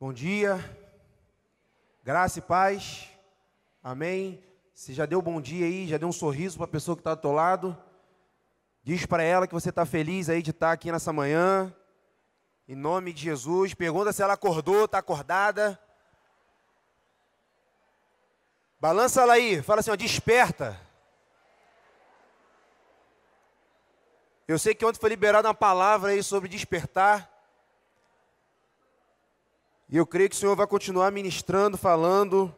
Bom dia, graça e paz, amém. Você já deu bom dia aí, já deu um sorriso para a pessoa que está do teu lado. Diz para ela que você está feliz aí de estar tá aqui nessa manhã, em nome de Jesus. Pergunta se ela acordou, está acordada. Balança ela aí, fala assim, ó, desperta. Eu sei que ontem foi liberada uma palavra aí sobre despertar. E eu creio que o Senhor vai continuar ministrando, falando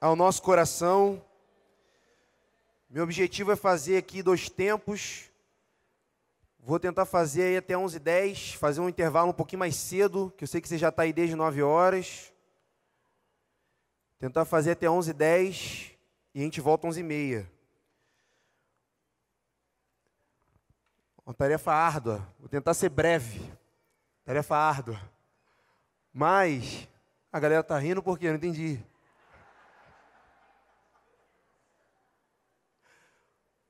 ao nosso coração. Meu objetivo é fazer aqui dois tempos. Vou tentar fazer aí até 11h10, fazer um intervalo um pouquinho mais cedo, que eu sei que você já está aí desde 9 horas. Tentar fazer até 11h10 e a gente volta 11h30. Uma tarefa árdua. Vou tentar ser breve. Tarefa árdua. Mas a galera tá rindo porque eu não entendi.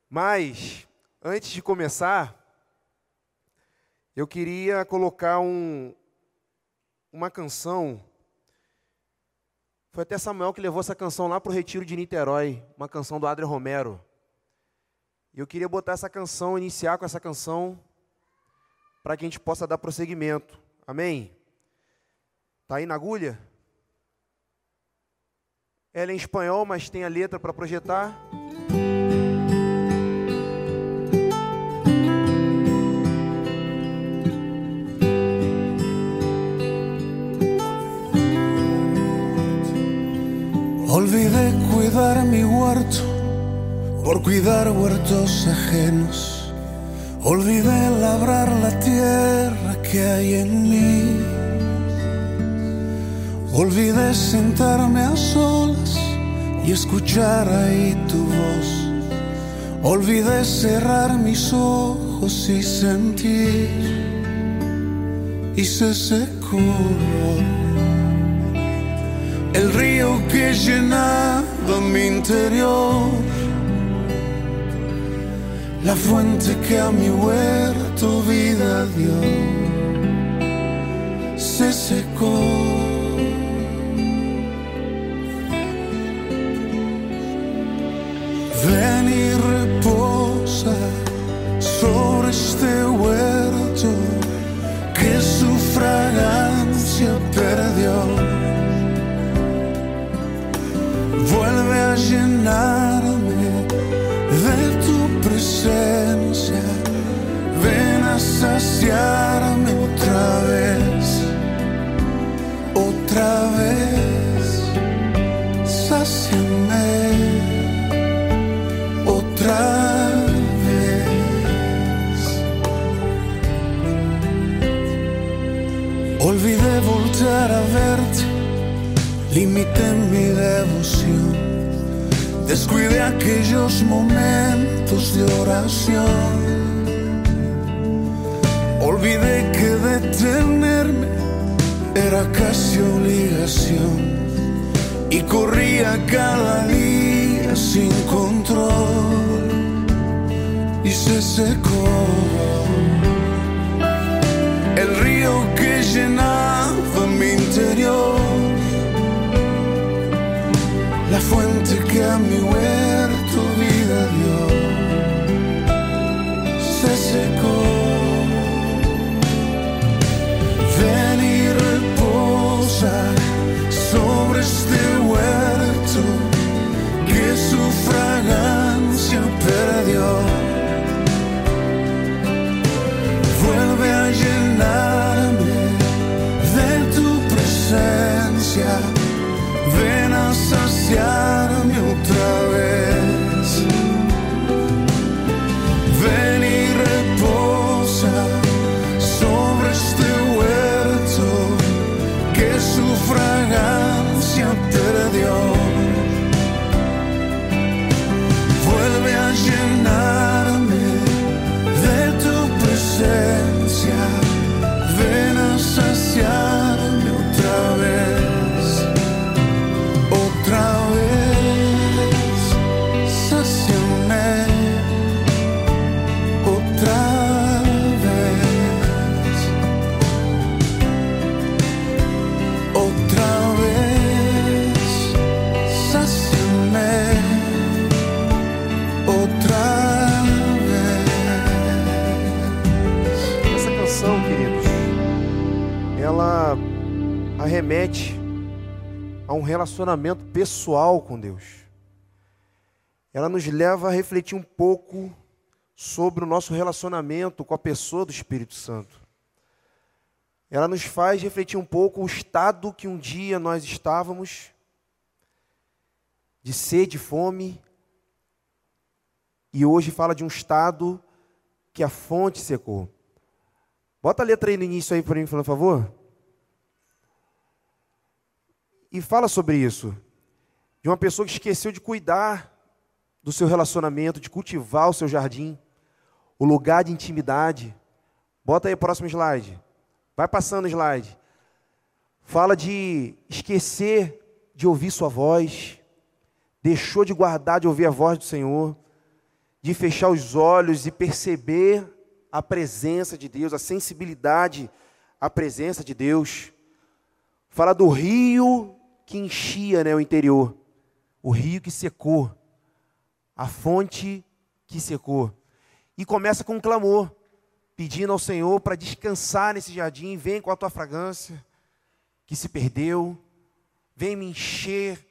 Mas antes de começar, eu queria colocar um, uma canção. Foi até Samuel que levou essa canção lá para o Retiro de Niterói, uma canção do Adre Romero. E eu queria botar essa canção, iniciar com essa canção, para que a gente possa dar prosseguimento. Amém? Está aí na agulha? Ela é em espanhol, mas tem a letra para projetar. Olvidé cuidar mi huerto por cuidar huertos ajenos. Olvidé labrar la tierra que hay en mí Olvidé sentarme a solas y escuchar ahí tu voz. Olvidé cerrar mis ojos y sentir. Y se secó el río que llenaba mi interior. La fuente que a mi huerto vida dio. Se secó. Ven y reposa sobre este huerto que su fragancia perdió. Vuelve a llenarme de tu presencia. Ven a saciarme verte, limité mi devoción, descuidé aquellos momentos de oración. Olvidé que detenerme era casi obligación. Y corría cada día sin control. Y se secó interior, la fuente que a mi huerto vida dio, se secó. Ven y reposa sobre este huerto que su fragancia perdió. 想 relacionamento pessoal com Deus. Ela nos leva a refletir um pouco sobre o nosso relacionamento com a pessoa do Espírito Santo. Ela nos faz refletir um pouco o estado que um dia nós estávamos, de sede, fome, e hoje fala de um estado que a fonte secou. Bota a letra aí no início aí para mim, por favor. E fala sobre isso. De uma pessoa que esqueceu de cuidar do seu relacionamento, de cultivar o seu jardim, o lugar de intimidade. Bota aí o próximo slide. Vai passando o slide. Fala de esquecer de ouvir sua voz, deixou de guardar de ouvir a voz do Senhor, de fechar os olhos e perceber a presença de Deus, a sensibilidade à presença de Deus. Fala do rio que enchia né, o interior, o rio que secou, a fonte que secou. E começa com um clamor, pedindo ao Senhor para descansar nesse jardim, vem com a tua fragrância que se perdeu, vem me encher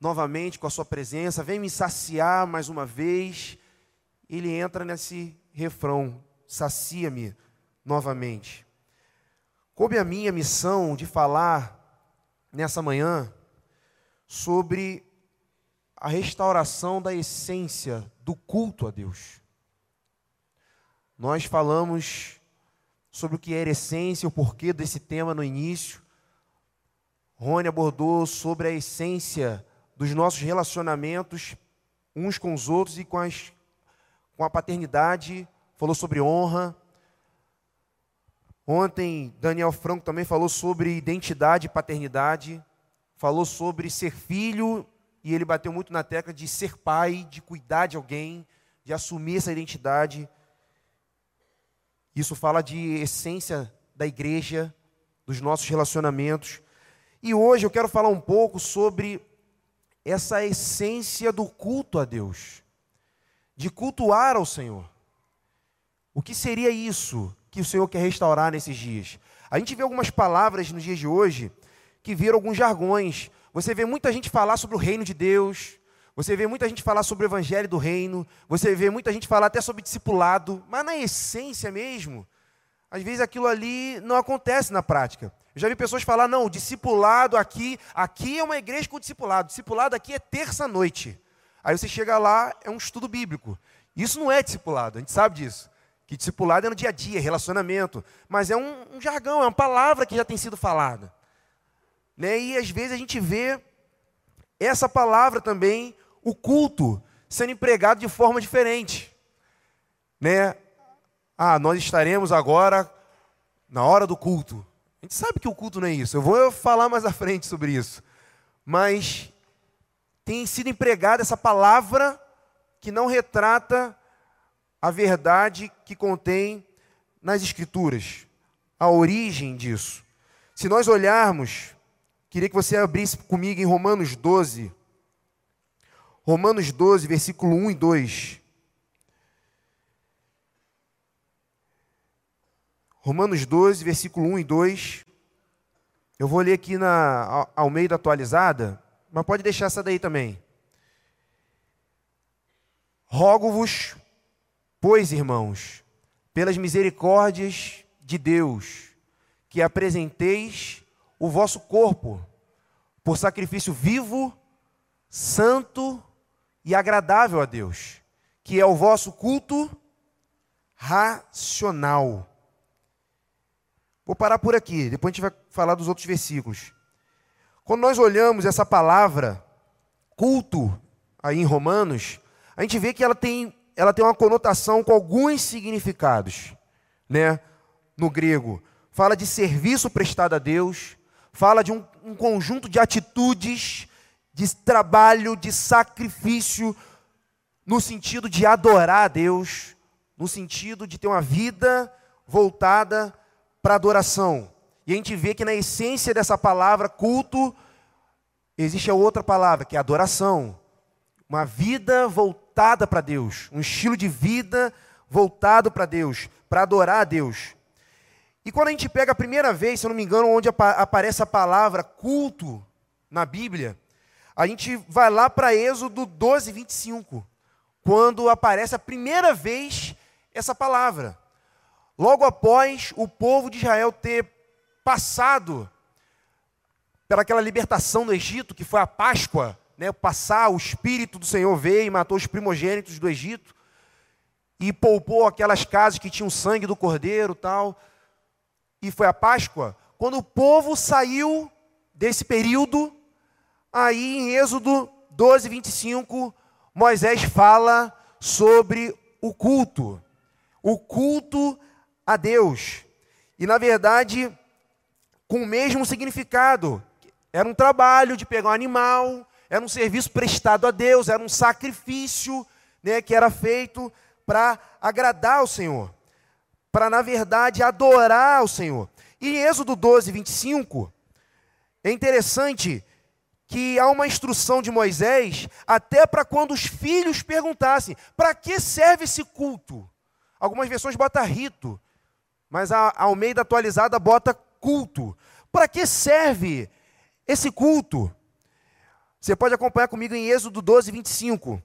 novamente com a sua presença, vem me saciar mais uma vez. Ele entra nesse refrão: sacia-me novamente. Coube a minha missão de falar nessa manhã sobre a restauração da essência do culto a Deus. Nós falamos sobre o que era essência, o porquê desse tema no início. Rony abordou sobre a essência dos nossos relacionamentos uns com os outros e com, as, com a paternidade falou sobre honra. Ontem, Daniel Franco também falou sobre identidade e paternidade, falou sobre ser filho, e ele bateu muito na tecla de ser pai, de cuidar de alguém, de assumir essa identidade. Isso fala de essência da igreja, dos nossos relacionamentos. E hoje eu quero falar um pouco sobre essa essência do culto a Deus, de cultuar ao Senhor. O que seria isso que o Senhor quer restaurar nesses dias? A gente vê algumas palavras nos dias de hoje que viram alguns jargões. Você vê muita gente falar sobre o reino de Deus, você vê muita gente falar sobre o evangelho do reino, você vê muita gente falar até sobre discipulado, mas na essência mesmo, às vezes aquilo ali não acontece na prática. Eu já vi pessoas falar, não, o discipulado aqui, aqui é uma igreja com discipulado, discipulado aqui é terça-noite. Aí você chega lá, é um estudo bíblico. Isso não é discipulado, a gente sabe disso. Que discipulado é no dia a dia, relacionamento. Mas é um, um jargão, é uma palavra que já tem sido falada. Né? E às vezes a gente vê essa palavra também, o culto, sendo empregado de forma diferente. Né? Ah, nós estaremos agora na hora do culto. A gente sabe que o culto não é isso. Eu vou falar mais à frente sobre isso. Mas tem sido empregada essa palavra que não retrata a verdade que contém nas Escrituras, a origem disso. Se nós olharmos, queria que você abrisse comigo em Romanos 12, Romanos 12, versículo 1 e 2. Romanos 12, versículo 1 e 2. Eu vou ler aqui na Almeida atualizada, mas pode deixar essa daí também. Rogo-vos, Pois, irmãos, pelas misericórdias de Deus, que apresenteis o vosso corpo por sacrifício vivo, santo e agradável a Deus, que é o vosso culto racional. Vou parar por aqui, depois a gente vai falar dos outros versículos. Quando nós olhamos essa palavra culto aí em Romanos, a gente vê que ela tem ela tem uma conotação com alguns significados, né? No grego, fala de serviço prestado a Deus, fala de um, um conjunto de atitudes, de trabalho, de sacrifício, no sentido de adorar a Deus, no sentido de ter uma vida voltada para adoração. E a gente vê que na essência dessa palavra culto existe a outra palavra, que é adoração. Uma vida voltada voltada para Deus, um estilo de vida voltado para Deus, para adorar a Deus. E quando a gente pega a primeira vez, se eu não me engano, onde aparece a palavra culto na Bíblia, a gente vai lá para Êxodo 12, 25, quando aparece a primeira vez essa palavra. Logo após o povo de Israel ter passado pelaquela libertação do Egito, que foi a Páscoa, né, passar, o Espírito do Senhor veio e matou os primogênitos do Egito, e poupou aquelas casas que tinham sangue do cordeiro tal, e foi a Páscoa, quando o povo saiu desse período, aí em Êxodo 12, 25, Moisés fala sobre o culto, o culto a Deus, e na verdade, com o mesmo significado, era um trabalho de pegar um animal, era um serviço prestado a Deus, era um sacrifício né, que era feito para agradar ao Senhor, para, na verdade, adorar ao Senhor. E em Êxodo 12, 25, é interessante que há uma instrução de Moisés, até para quando os filhos perguntassem: para que serve esse culto? Algumas versões botam rito, mas a Almeida atualizada bota culto. Para que serve esse culto, você pode acompanhar comigo em Êxodo 12, 25.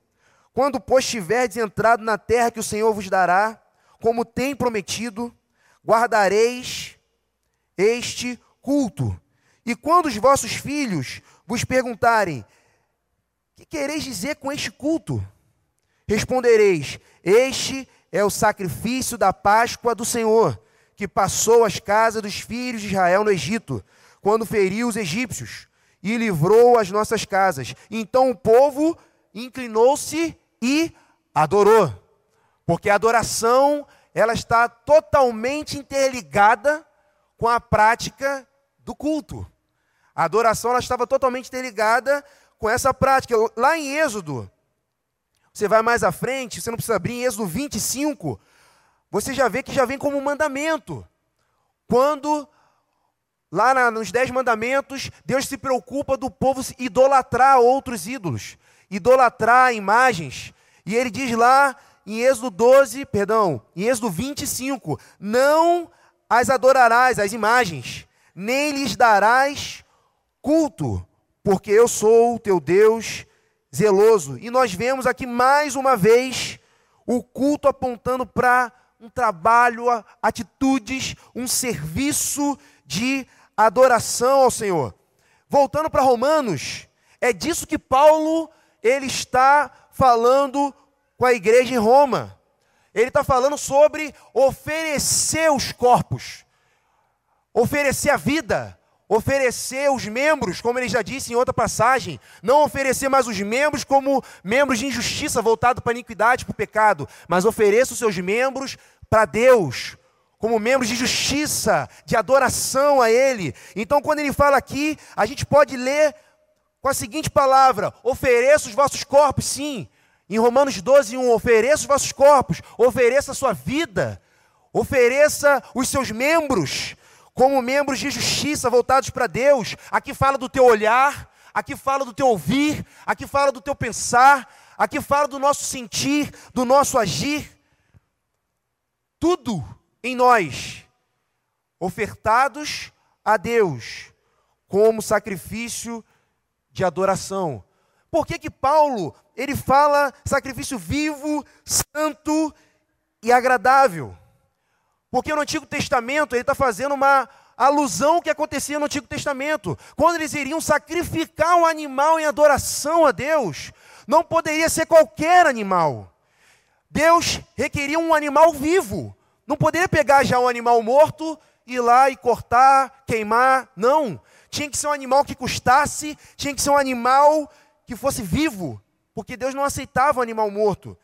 Quando, pois, tiverdes entrado na terra que o Senhor vos dará, como tem prometido, guardareis este culto. E quando os vossos filhos vos perguntarem: Que quereis dizer com este culto? Respondereis: Este é o sacrifício da Páscoa do Senhor, que passou as casas dos filhos de Israel no Egito quando feriu os egípcios e livrou as nossas casas. Então o povo inclinou-se e adorou. Porque a adoração, ela está totalmente interligada com a prática do culto. A adoração ela estava totalmente interligada com essa prática. Lá em Êxodo, você vai mais à frente, você não precisa abrir, em Êxodo 25, você já vê que já vem como um mandamento. Quando Lá na, nos Dez Mandamentos, Deus se preocupa do povo idolatrar outros ídolos, idolatrar imagens. E ele diz lá em Êxodo 12, perdão, em Êxodo 25: Não as adorarás, as imagens, nem lhes darás culto, porque eu sou o teu Deus zeloso. E nós vemos aqui mais uma vez o culto apontando para um trabalho, atitudes, um serviço de adoração ao Senhor. Voltando para Romanos, é disso que Paulo ele está falando com a igreja em Roma. Ele está falando sobre oferecer os corpos, oferecer a vida, oferecer os membros, como ele já disse em outra passagem, não oferecer mais os membros como membros de injustiça voltado para a iniquidade, para o pecado, mas ofereça os seus membros para Deus, como membros de justiça, de adoração a Ele. Então, quando ele fala aqui, a gente pode ler com a seguinte palavra: ofereça os vossos corpos, sim. Em Romanos 12, 1, ofereça os vossos corpos, ofereça a sua vida, ofereça os seus membros, como membros de justiça voltados para Deus. Aqui fala do teu olhar, aqui fala do teu ouvir, aqui fala do teu pensar, aqui fala do nosso sentir, do nosso agir. Tudo em nós, ofertados a Deus como sacrifício de adoração. Por que que Paulo, ele fala sacrifício vivo, santo e agradável? Porque no Antigo Testamento ele está fazendo uma alusão que acontecia no Antigo Testamento. Quando eles iriam sacrificar um animal em adoração a Deus, não poderia ser qualquer animal. Deus requeria um animal vivo. Não poderia pegar já um animal morto, ir lá e cortar, queimar. Não. Tinha que ser um animal que custasse, tinha que ser um animal que fosse vivo, porque Deus não aceitava um animal morto.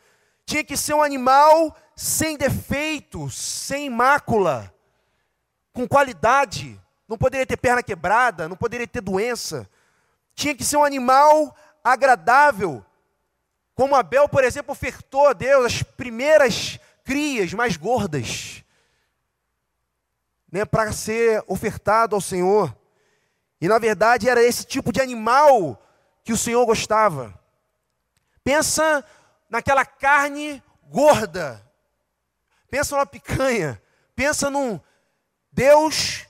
Tinha que ser um animal sem defeito, sem mácula, com qualidade. Não poderia ter perna quebrada, não poderia ter doença. Tinha que ser um animal agradável. Como Abel, por exemplo, ofertou a Deus as primeiras crias mais gordas, né, para ser ofertado ao Senhor. E na verdade era esse tipo de animal que o Senhor gostava. Pensa naquela carne gorda. Pensa numa picanha. Pensa num Deus,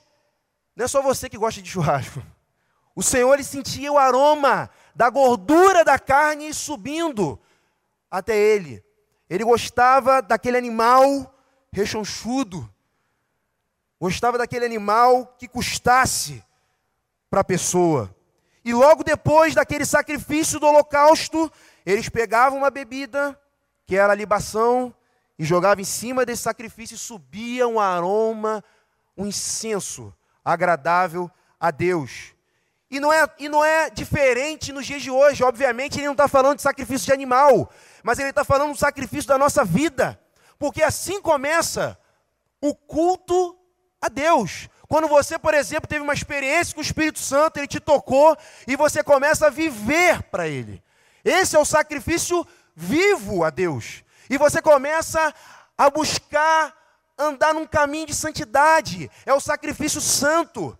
não é só você que gosta de churrasco. O Senhor ele sentia o aroma da gordura da carne subindo até ele. Ele gostava daquele animal rechonchudo. Gostava daquele animal que custasse para a pessoa. E logo depois daquele sacrifício do holocausto, eles pegavam uma bebida, que era a libação, e jogavam em cima desse sacrifício e subia um aroma, um incenso agradável a Deus. E não, é, e não é diferente nos dias de hoje, obviamente, ele não está falando de sacrifício de animal, mas ele está falando do sacrifício da nossa vida, porque assim começa o culto a Deus. Quando você, por exemplo, teve uma experiência com o Espírito Santo, ele te tocou e você começa a viver para ele. Esse é o sacrifício vivo a Deus. E você começa a buscar andar num caminho de santidade. É o sacrifício santo.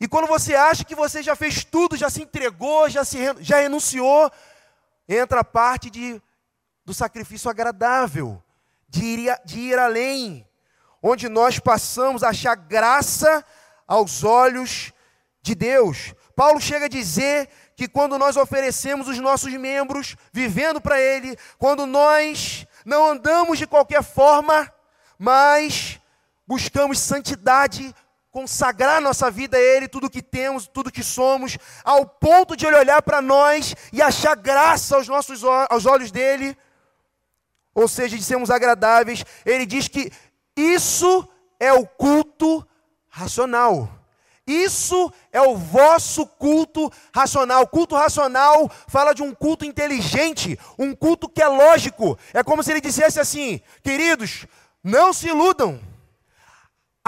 E quando você acha que você já fez tudo, já se entregou, já, se, já renunciou, entra a parte de, do sacrifício agradável, de ir, de ir além, onde nós passamos a achar graça aos olhos de Deus. Paulo chega a dizer que quando nós oferecemos os nossos membros, vivendo para Ele, quando nós não andamos de qualquer forma, mas buscamos santidade, consagrar nossa vida a Ele, tudo que temos, tudo que somos, ao ponto de Ele olhar para nós e achar graça aos nossos aos olhos dele, ou seja, de sermos agradáveis. Ele diz que isso é o culto racional. Isso é o vosso culto racional. Culto racional fala de um culto inteligente, um culto que é lógico. É como se ele dissesse assim: queridos, não se iludam.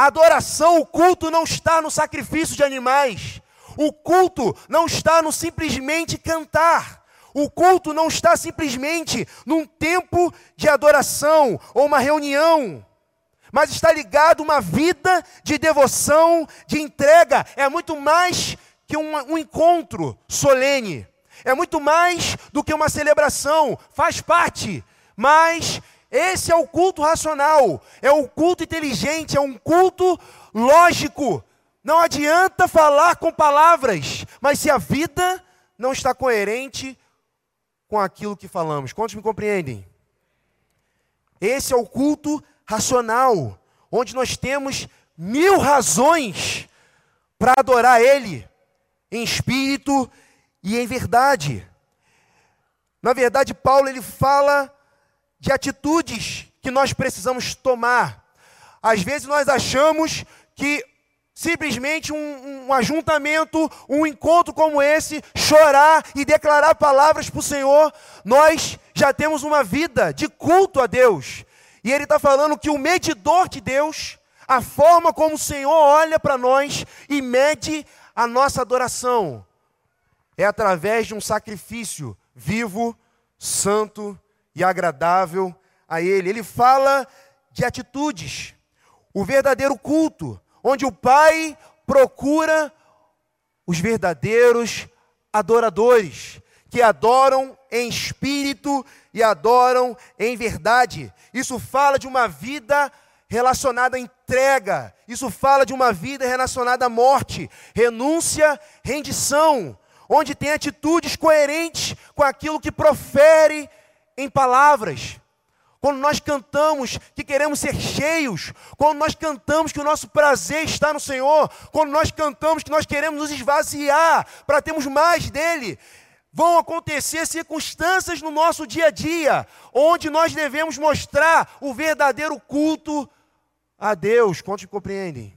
A adoração, o culto não está no sacrifício de animais. O culto não está no simplesmente cantar. O culto não está simplesmente num tempo de adoração ou uma reunião mas está ligado a uma vida de devoção, de entrega. É muito mais que um, um encontro solene. É muito mais do que uma celebração. Faz parte. Mas esse é o culto racional. É o culto inteligente. É um culto lógico. Não adianta falar com palavras, mas se a vida não está coerente com aquilo que falamos. Quantos me compreendem? Esse é o culto racional, onde nós temos mil razões para adorar Ele em espírito e em verdade. Na verdade, Paulo ele fala de atitudes que nós precisamos tomar. Às vezes nós achamos que simplesmente um, um, ajuntamento, um encontro como esse, chorar e declarar palavras para o Senhor, nós já temos uma vida de culto a Deus. E ele está falando que o medidor de Deus, a forma como o Senhor olha para nós e mede a nossa adoração, é através de um sacrifício vivo, santo e agradável a Ele. Ele fala de atitudes, o verdadeiro culto, onde o Pai procura os verdadeiros adoradores, que adoram em espírito e adoram em verdade. Isso fala de uma vida relacionada à entrega. Isso fala de uma vida relacionada à morte, renúncia, rendição, onde tem atitudes coerentes com aquilo que profere em palavras. Quando nós cantamos que queremos ser cheios, quando nós cantamos que o nosso prazer está no Senhor, quando nós cantamos que nós queremos nos esvaziar para termos mais dele, vão acontecer circunstâncias no nosso dia a dia, onde nós devemos mostrar o verdadeiro culto a Deus. Quantos compreendem?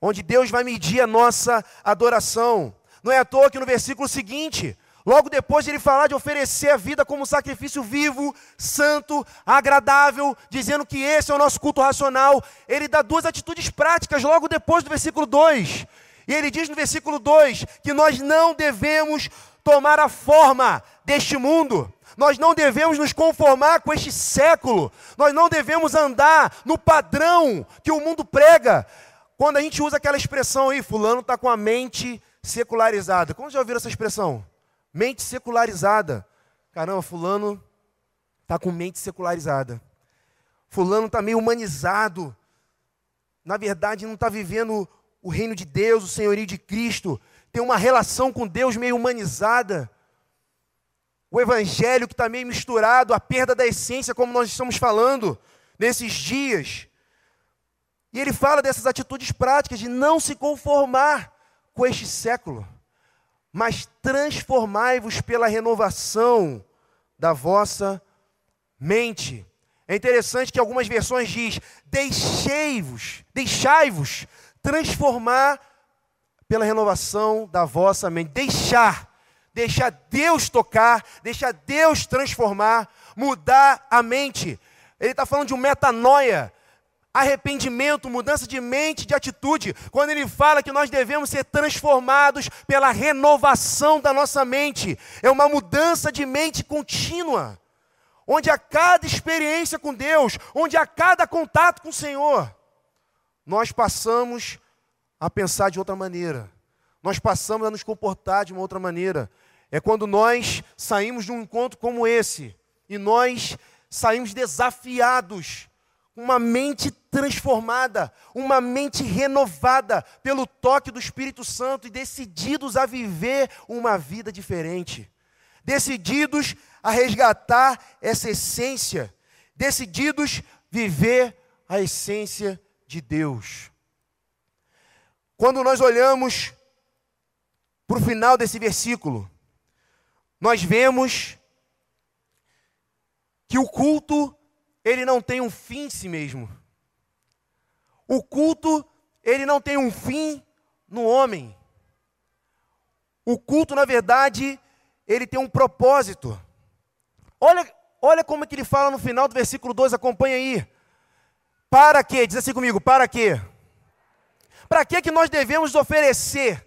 Onde Deus vai medir a nossa adoração. Não é à toa que no versículo seguinte, logo depois de ele falar de oferecer a vida como sacrifício vivo, santo, agradável, dizendo que esse é o nosso culto racional, ele dá duas atitudes práticas logo depois do versículo 2. E ele diz no versículo 2 que nós não devemos tomar a forma deste mundo. Nós não devemos nos conformar com este século. Nós não devemos andar no padrão que o mundo prega. Quando a gente usa aquela expressão aí, fulano está com a mente secularizada. Como já ouviram essa expressão? Mente secularizada. Caramba, fulano está com mente secularizada. Fulano está meio humanizado. na verdade, não está vivendo o reino de Deus, o senhorio de Cristo, tem uma relação com Deus meio humanizada. O evangelho que está meio misturado, a perda da essência, como nós estamos falando nesses dias. E ele fala dessas atitudes práticas de não se conformar com este século, mas transformai-vos pela renovação da vossa mente. É interessante que algumas versões diz: deixei-vos, deixai-vos transformar pela renovação da vossa mente. Deixar, deixar Deus tocar, deixar Deus transformar, mudar a mente. Ele está falando de um metanoia, arrependimento, mudança de mente, de atitude. Quando ele fala que nós devemos ser transformados pela renovação da nossa mente, é uma mudança de mente contínua, onde a cada experiência com Deus, onde a cada contato com o Senhor, nós passamos a pensar de outra maneira. Nós passamos a nos comportar de uma outra maneira. É quando nós saímos de um encontro como esse e nós saímos desafiados, uma mente transformada, uma mente renovada pelo toque do Espírito Santo e decididos a viver uma vida diferente. Decididos a resgatar essa essência, decididos viver a essência de Deus. Quando nós olhamos para o final desse versículo, nós vemos que o culto, ele não tem um fim em si mesmo. O culto, ele não tem um fim no homem. O culto, na verdade, ele tem um propósito. Olha, olha como é que ele fala no final do versículo 2, acompanha aí. Para quê? Diz assim comigo, para quê? Para que que nós devemos oferecer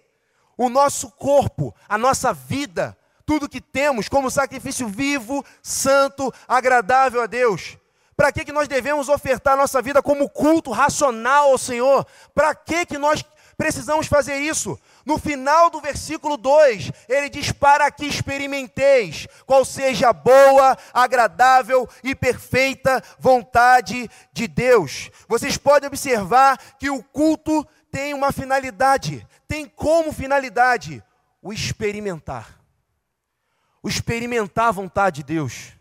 o nosso corpo, a nossa vida, tudo que temos como sacrifício vivo, santo, agradável a Deus? Para que que nós devemos ofertar nossa vida como culto racional ao Senhor? Para que que nós precisamos fazer isso? No final do versículo 2, ele diz: Para que experimenteis qual seja a boa, agradável e perfeita vontade de Deus. Vocês podem observar que o culto tem uma finalidade, tem como finalidade o experimentar. O experimentar a vontade de Deus.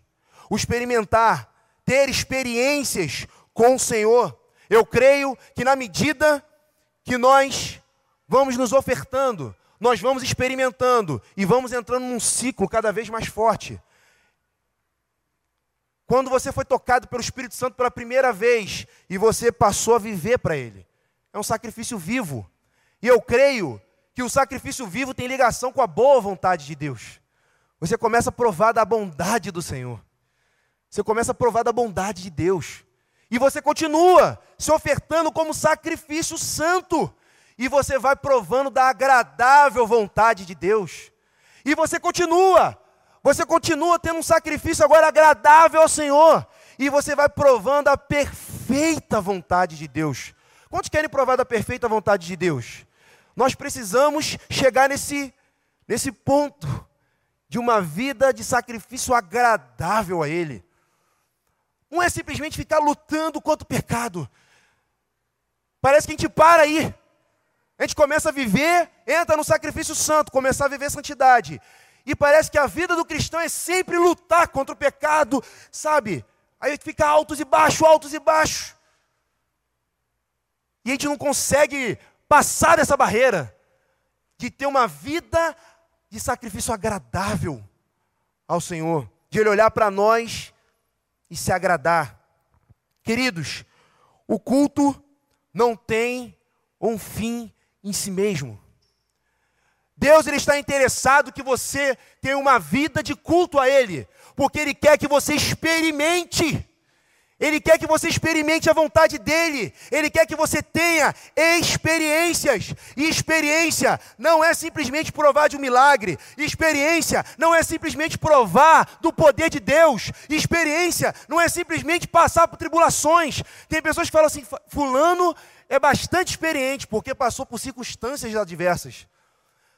O experimentar, ter experiências com o Senhor. Eu creio que na medida que nós vamos nos ofertando, nós vamos experimentando e vamos entrando num ciclo cada vez mais forte. Quando você foi tocado pelo Espírito Santo pela primeira vez e você passou a viver para Ele, é um sacrifício vivo. E eu creio que o sacrifício vivo tem ligação com a boa vontade de Deus. Você começa a provar da bondade do Senhor. Você começa a provar da bondade de Deus. E você continua se ofertando como sacrifício santo e você vai provando da agradável vontade de Deus. E você continua, você continua tendo um sacrifício agora agradável ao Senhor, e você vai provando a perfeita vontade de Deus. Quantos querem provar da perfeita vontade de Deus? Nós precisamos chegar nesse, nesse ponto de uma vida de sacrifício agradável a Ele. Não é simplesmente ficar lutando contra o pecado. Parece que a gente para aí. A gente começa a viver, entra no sacrifício santo, começar a viver santidade. E parece que a vida do cristão é sempre lutar contra o pecado, sabe? Aí fica altos e baixos, altos e baixos. E a gente não consegue passar dessa barreira de ter uma vida de sacrifício agradável ao Senhor, de Ele olhar para nós e se agradar. Queridos, o culto não tem um fim em si mesmo. Deus ele está interessado que você tenha uma vida de culto a Ele, porque Ele quer que você experimente. Ele quer que você experimente a vontade dele. Ele quer que você tenha experiências. E experiência não é simplesmente provar de um milagre. Experiência não é simplesmente provar do poder de Deus. Experiência não é simplesmente passar por tribulações. Tem pessoas que falam assim: Fulano é bastante experiente porque passou por circunstâncias adversas.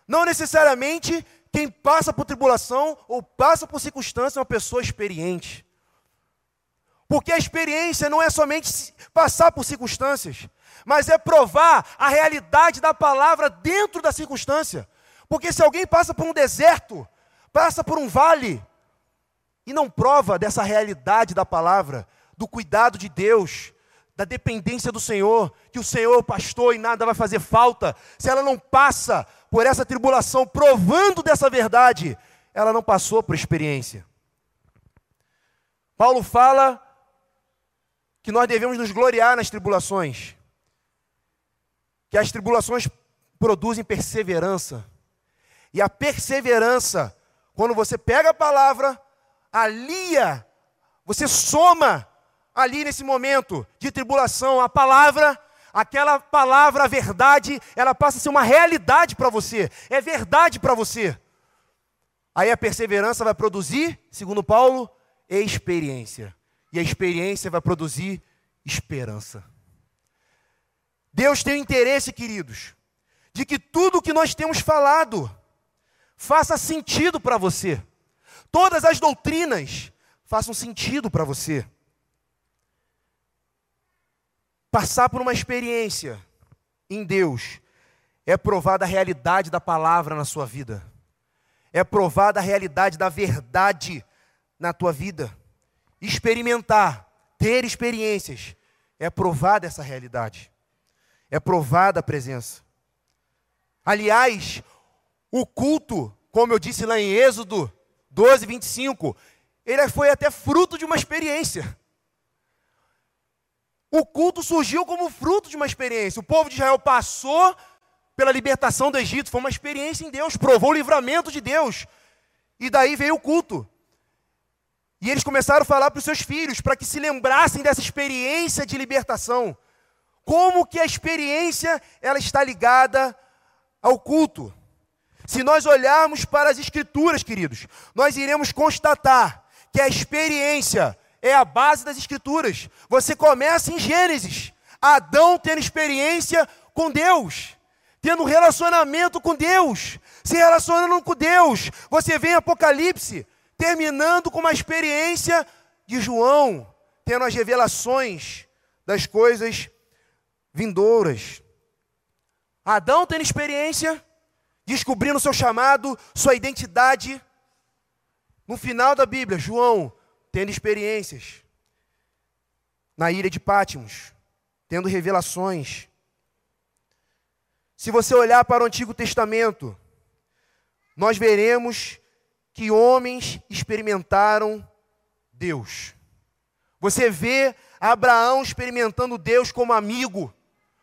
Não necessariamente quem passa por tribulação ou passa por circunstância é uma pessoa experiente. Porque a experiência não é somente passar por circunstâncias, mas é provar a realidade da palavra dentro da circunstância. Porque se alguém passa por um deserto, passa por um vale, e não prova dessa realidade da palavra, do cuidado de Deus, da dependência do Senhor, que o Senhor é pastor e nada vai fazer falta, se ela não passa por essa tribulação provando dessa verdade, ela não passou por experiência. Paulo fala que nós devemos nos gloriar nas tribulações, que as tribulações produzem perseverança, e a perseverança, quando você pega a palavra, alia, você soma ali nesse momento de tribulação a palavra, aquela palavra, a verdade, ela passa a ser uma realidade para você, é verdade para você. Aí a perseverança vai produzir, segundo Paulo, experiência. E a experiência vai produzir esperança. Deus tem o interesse, queridos, de que tudo o que nós temos falado faça sentido para você. Todas as doutrinas façam sentido para você. Passar por uma experiência em Deus é provar da realidade da palavra na sua vida. É provar da realidade da verdade na tua vida. Experimentar, ter experiências, é provar dessa realidade. É provar da presença. Aliás, o culto, como eu disse lá em Êxodo 12, 25, ele foi até fruto de uma experiência. O culto surgiu como fruto de uma experiência. O povo de Israel passou pela libertação do Egito, foi uma experiência em Deus, provou o livramento de Deus. E daí veio o culto. E eles começaram a falar para os seus filhos, para que se lembrassem dessa experiência de libertação. Como que a experiência ela está ligada ao culto? Se nós olharmos para as Escrituras, queridos, nós iremos constatar que a experiência é a base das Escrituras. Você começa em Gênesis, Adão tendo experiência com Deus, tendo relacionamento com Deus, se relacionando com Deus. Você vê em Apocalipse, terminando com uma experiência de João, tendo as revelações das coisas vindouras. Adão tendo experiência descobrindo seu chamado, sua identidade. No final da Bíblia, João tendo experiências na ilha de Pátimos, tendo revelações. Se você olhar para o Antigo Testamento, nós veremos que homens experimentaram Deus. Você vê Abraão experimentando Deus como amigo,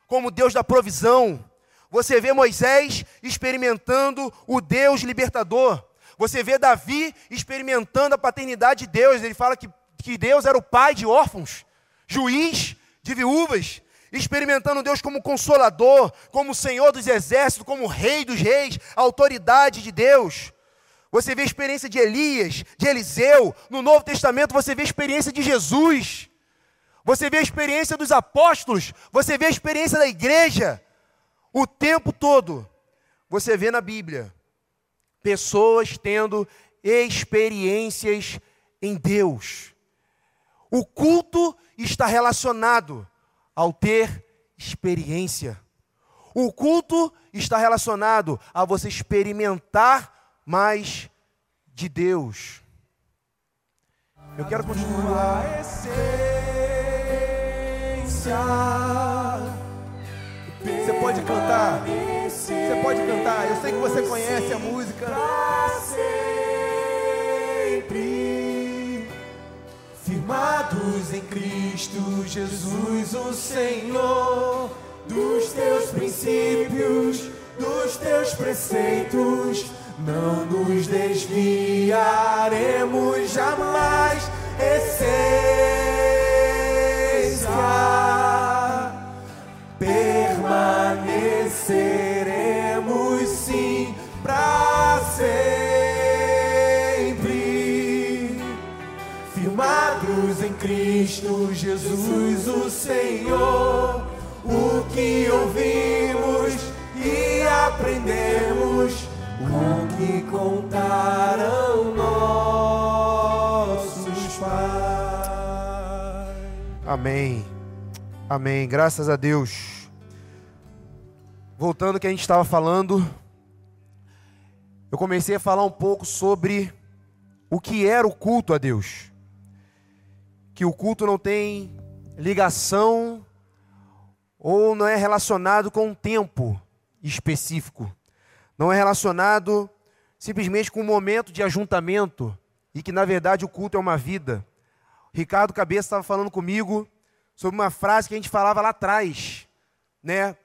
como Deus da provisão, você vê Moisés experimentando o Deus libertador. Você vê Davi experimentando a paternidade de Deus. Ele fala que, que Deus era o pai de órfãos, juiz de viúvas, experimentando Deus como consolador, como Senhor dos exércitos, como Rei dos reis, autoridade de Deus. Você vê a experiência de Elias, de Eliseu. No Novo Testamento você vê a experiência de Jesus. Você vê a experiência dos apóstolos. Você vê a experiência da igreja. O tempo todo, você vê na Bíblia pessoas tendo experiências em Deus. O culto está relacionado ao ter experiência. O culto está relacionado a você experimentar mais de Deus. Eu quero continuar. A essência você pode cantar. Você pode cantar. Eu sei que você conhece a música. sempre firmados em Cristo Jesus, o Senhor, dos teus princípios, dos teus preceitos, não nos desviaremos jamais. Essência permaneceremos sim para sempre, firmados em Cristo Jesus, o Senhor. O que ouvimos e aprendemos, o que contaram nossos pais. Amém. Amém. Graças a Deus. voltando ao que a gente estava falando, eu comecei a falar um pouco sobre o que era o culto a Deus. Que o culto não tem ligação ou não é relacionado com um tempo específico. Não é relacionado simplesmente com um momento de ajuntamento e que na verdade o culto é uma vida. Ricardo Cabeça estava falando comigo sobre uma frase que a gente falava lá atrás, né?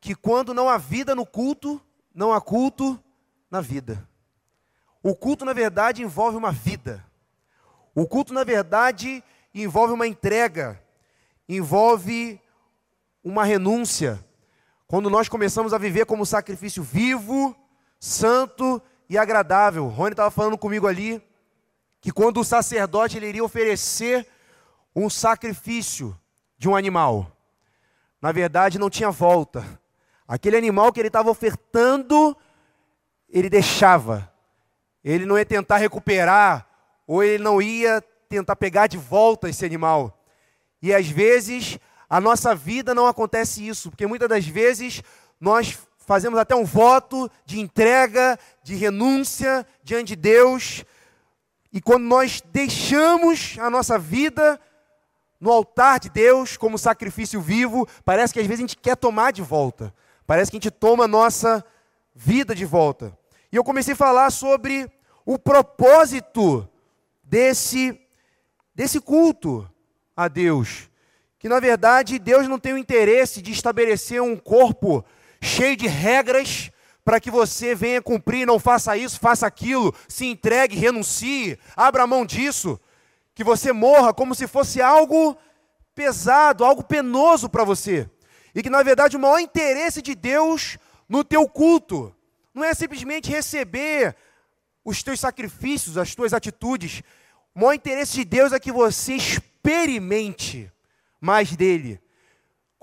Que quando não há vida no culto, não há culto na vida. O culto, na verdade, envolve uma vida. O culto, na verdade, envolve uma entrega, envolve uma renúncia. Quando nós começamos a viver como sacrifício vivo, santo e agradável. Rony estava falando comigo ali que quando o sacerdote ele iria oferecer um sacrifício de um animal, na verdade não tinha volta. Aquele animal que ele estava ofertando, ele deixava ele não ia tentar recuperar, ou ele não ia tentar pegar de volta esse animal. E às vezes a nossa vida não acontece isso, porque muitas das vezes nós fazemos até um voto de entrega, de renúncia diante de Deus, e quando nós deixamos a nossa vida no altar de Deus como sacrifício vivo, parece que às vezes a gente quer tomar de volta. Parece que a gente toma a nossa vida de volta. E eu comecei a falar sobre o propósito desse, desse culto a Deus. Que na verdade Deus não tem o interesse de estabelecer um corpo cheio de regras para que você venha cumprir, não faça isso, faça aquilo, se entregue, renuncie, abra mão disso, que você morra como se fosse algo pesado, algo penoso para você. E que na verdade o maior interesse de Deus no teu culto não é simplesmente receber os teus sacrifícios, as tuas atitudes. O maior interesse de Deus é que você experimente mais dele.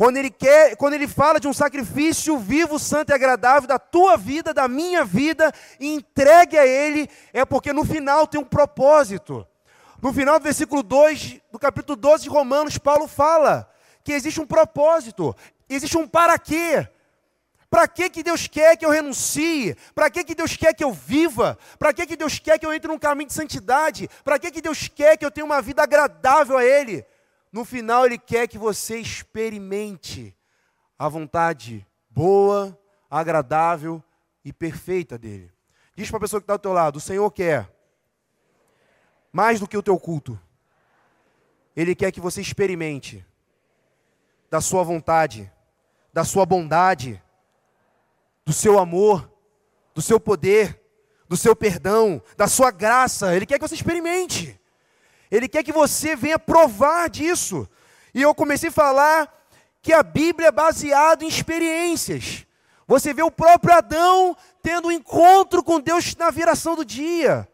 Quando ele quer, quando ele fala de um sacrifício vivo, santo e agradável da tua vida, da minha vida, entregue a ele, é porque no final tem um propósito. No final do versículo 2, do capítulo 12 de Romanos, Paulo fala que existe um propósito, existe um para quê. Para que, que Deus quer que eu renuncie? Para que, que Deus quer que eu viva? Para que, que Deus quer que eu entre num caminho de santidade? Para que, que Deus quer que eu tenha uma vida agradável a Ele? No final, Ele quer que você experimente a vontade boa, agradável e perfeita dEle. Diz para a pessoa que está ao teu lado: o Senhor quer mais do que o teu culto. Ele quer que você experimente da sua vontade, da sua bondade do seu amor, do seu poder, do seu perdão, da sua graça. Ele quer que você experimente. Ele quer que você venha provar disso. E eu comecei a falar que a Bíblia é baseada em experiências. Você vê o próprio Adão tendo um encontro com Deus na viração do dia.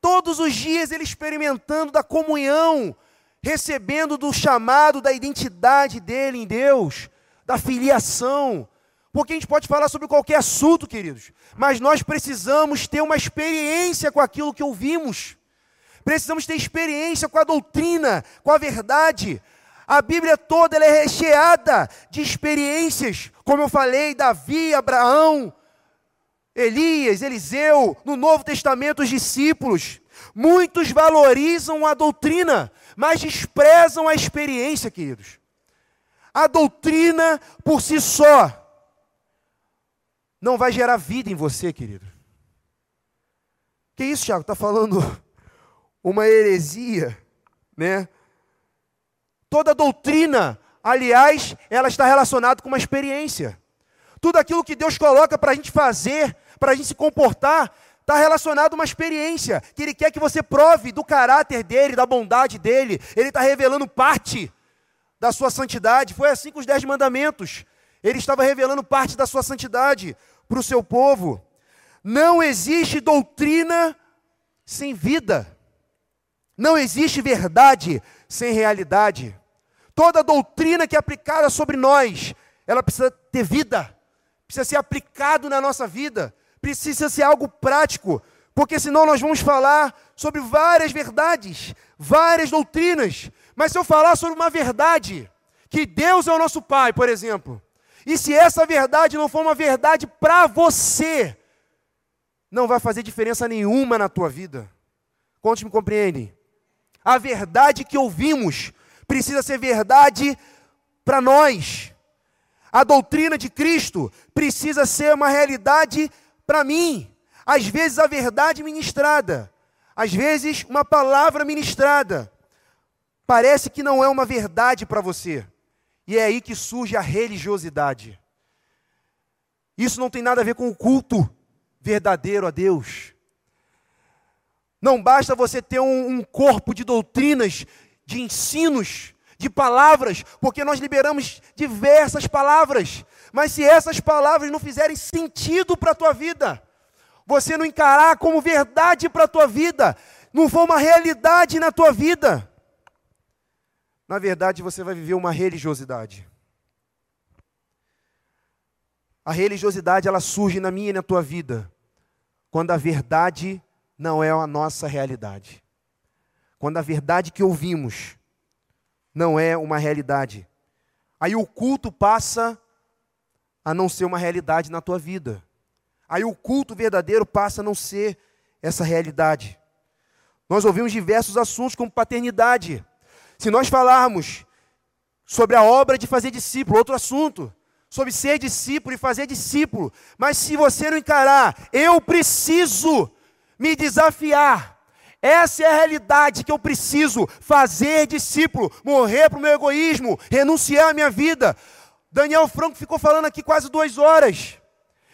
Todos os dias ele experimentando da comunhão, recebendo do chamado da identidade dele em Deus, da filiação. Porque a gente pode falar sobre qualquer assunto, queridos, mas nós precisamos ter uma experiência com aquilo que ouvimos. Precisamos ter experiência com a doutrina, com a verdade. A Bíblia toda é recheada de experiências, como eu falei, Davi, Abraão, Elias, Eliseu, no Novo Testamento os discípulos. Muitos valorizam a doutrina, mas desprezam a experiência, queridos. A doutrina por si só não vai gerar vida em você, querido. Que isso, Tiago? Está falando uma heresia, né? Toda doutrina, aliás, ela está relacionada com uma experiência. Tudo aquilo que Deus coloca para a gente fazer, para a gente se comportar, está relacionado a uma experiência, que Ele quer que você prove do caráter dele, da bondade dele. Ele está revelando parte da sua santidade. Foi assim com os dez mandamentos. Ele estava revelando parte da sua santidade para o seu povo. Não existe doutrina sem vida. Não existe verdade sem realidade. Toda doutrina que é aplicada sobre nós, ela precisa ter vida, precisa ser aplicado na nossa vida, precisa ser algo prático, porque senão nós vamos falar sobre várias verdades, várias doutrinas. Mas se eu falar sobre uma verdade, que Deus é o nosso Pai, por exemplo, E se essa verdade não for uma verdade para você, não vai fazer diferença nenhuma na tua vida. Quantos me compreendem? A verdade que ouvimos precisa ser verdade para nós. A doutrina de Cristo precisa ser uma realidade para mim. Às vezes a verdade ministrada, às vezes uma palavra ministrada, parece que não é uma verdade para você. E é aí que surge a religiosidade. Isso não tem nada a ver com o culto verdadeiro a Deus. Não basta você ter um, um corpo de doutrinas, de ensinos, de palavras, porque nós liberamos diversas palavras, mas se essas palavras não fizerem sentido para a tua vida, você não encarar como verdade para a tua vida, não for uma realidade na tua vida, na verdade você vai viver uma religiosidade. A religiosidade ela surge na minha e na tua vida, quando a verdade não é a nossa realidade. Quando a verdade que ouvimos não é uma realidade. Aí o culto passa a não ser uma realidade na tua vida. Aí o culto verdadeiro passa a não ser essa realidade. Nós ouvimos diversos assuntos como paternidade. Se nós falarmos sobre a obra de fazer discípulo, outro assunto, sobre ser discípulo e fazer discípulo, mas se você não encarar, eu preciso me desafiar essa é a realidade que eu preciso fazer discípulo, morrer para o meu egoísmo, renunciar à minha vida. Daniel Franco ficou falando aqui quase duas horas.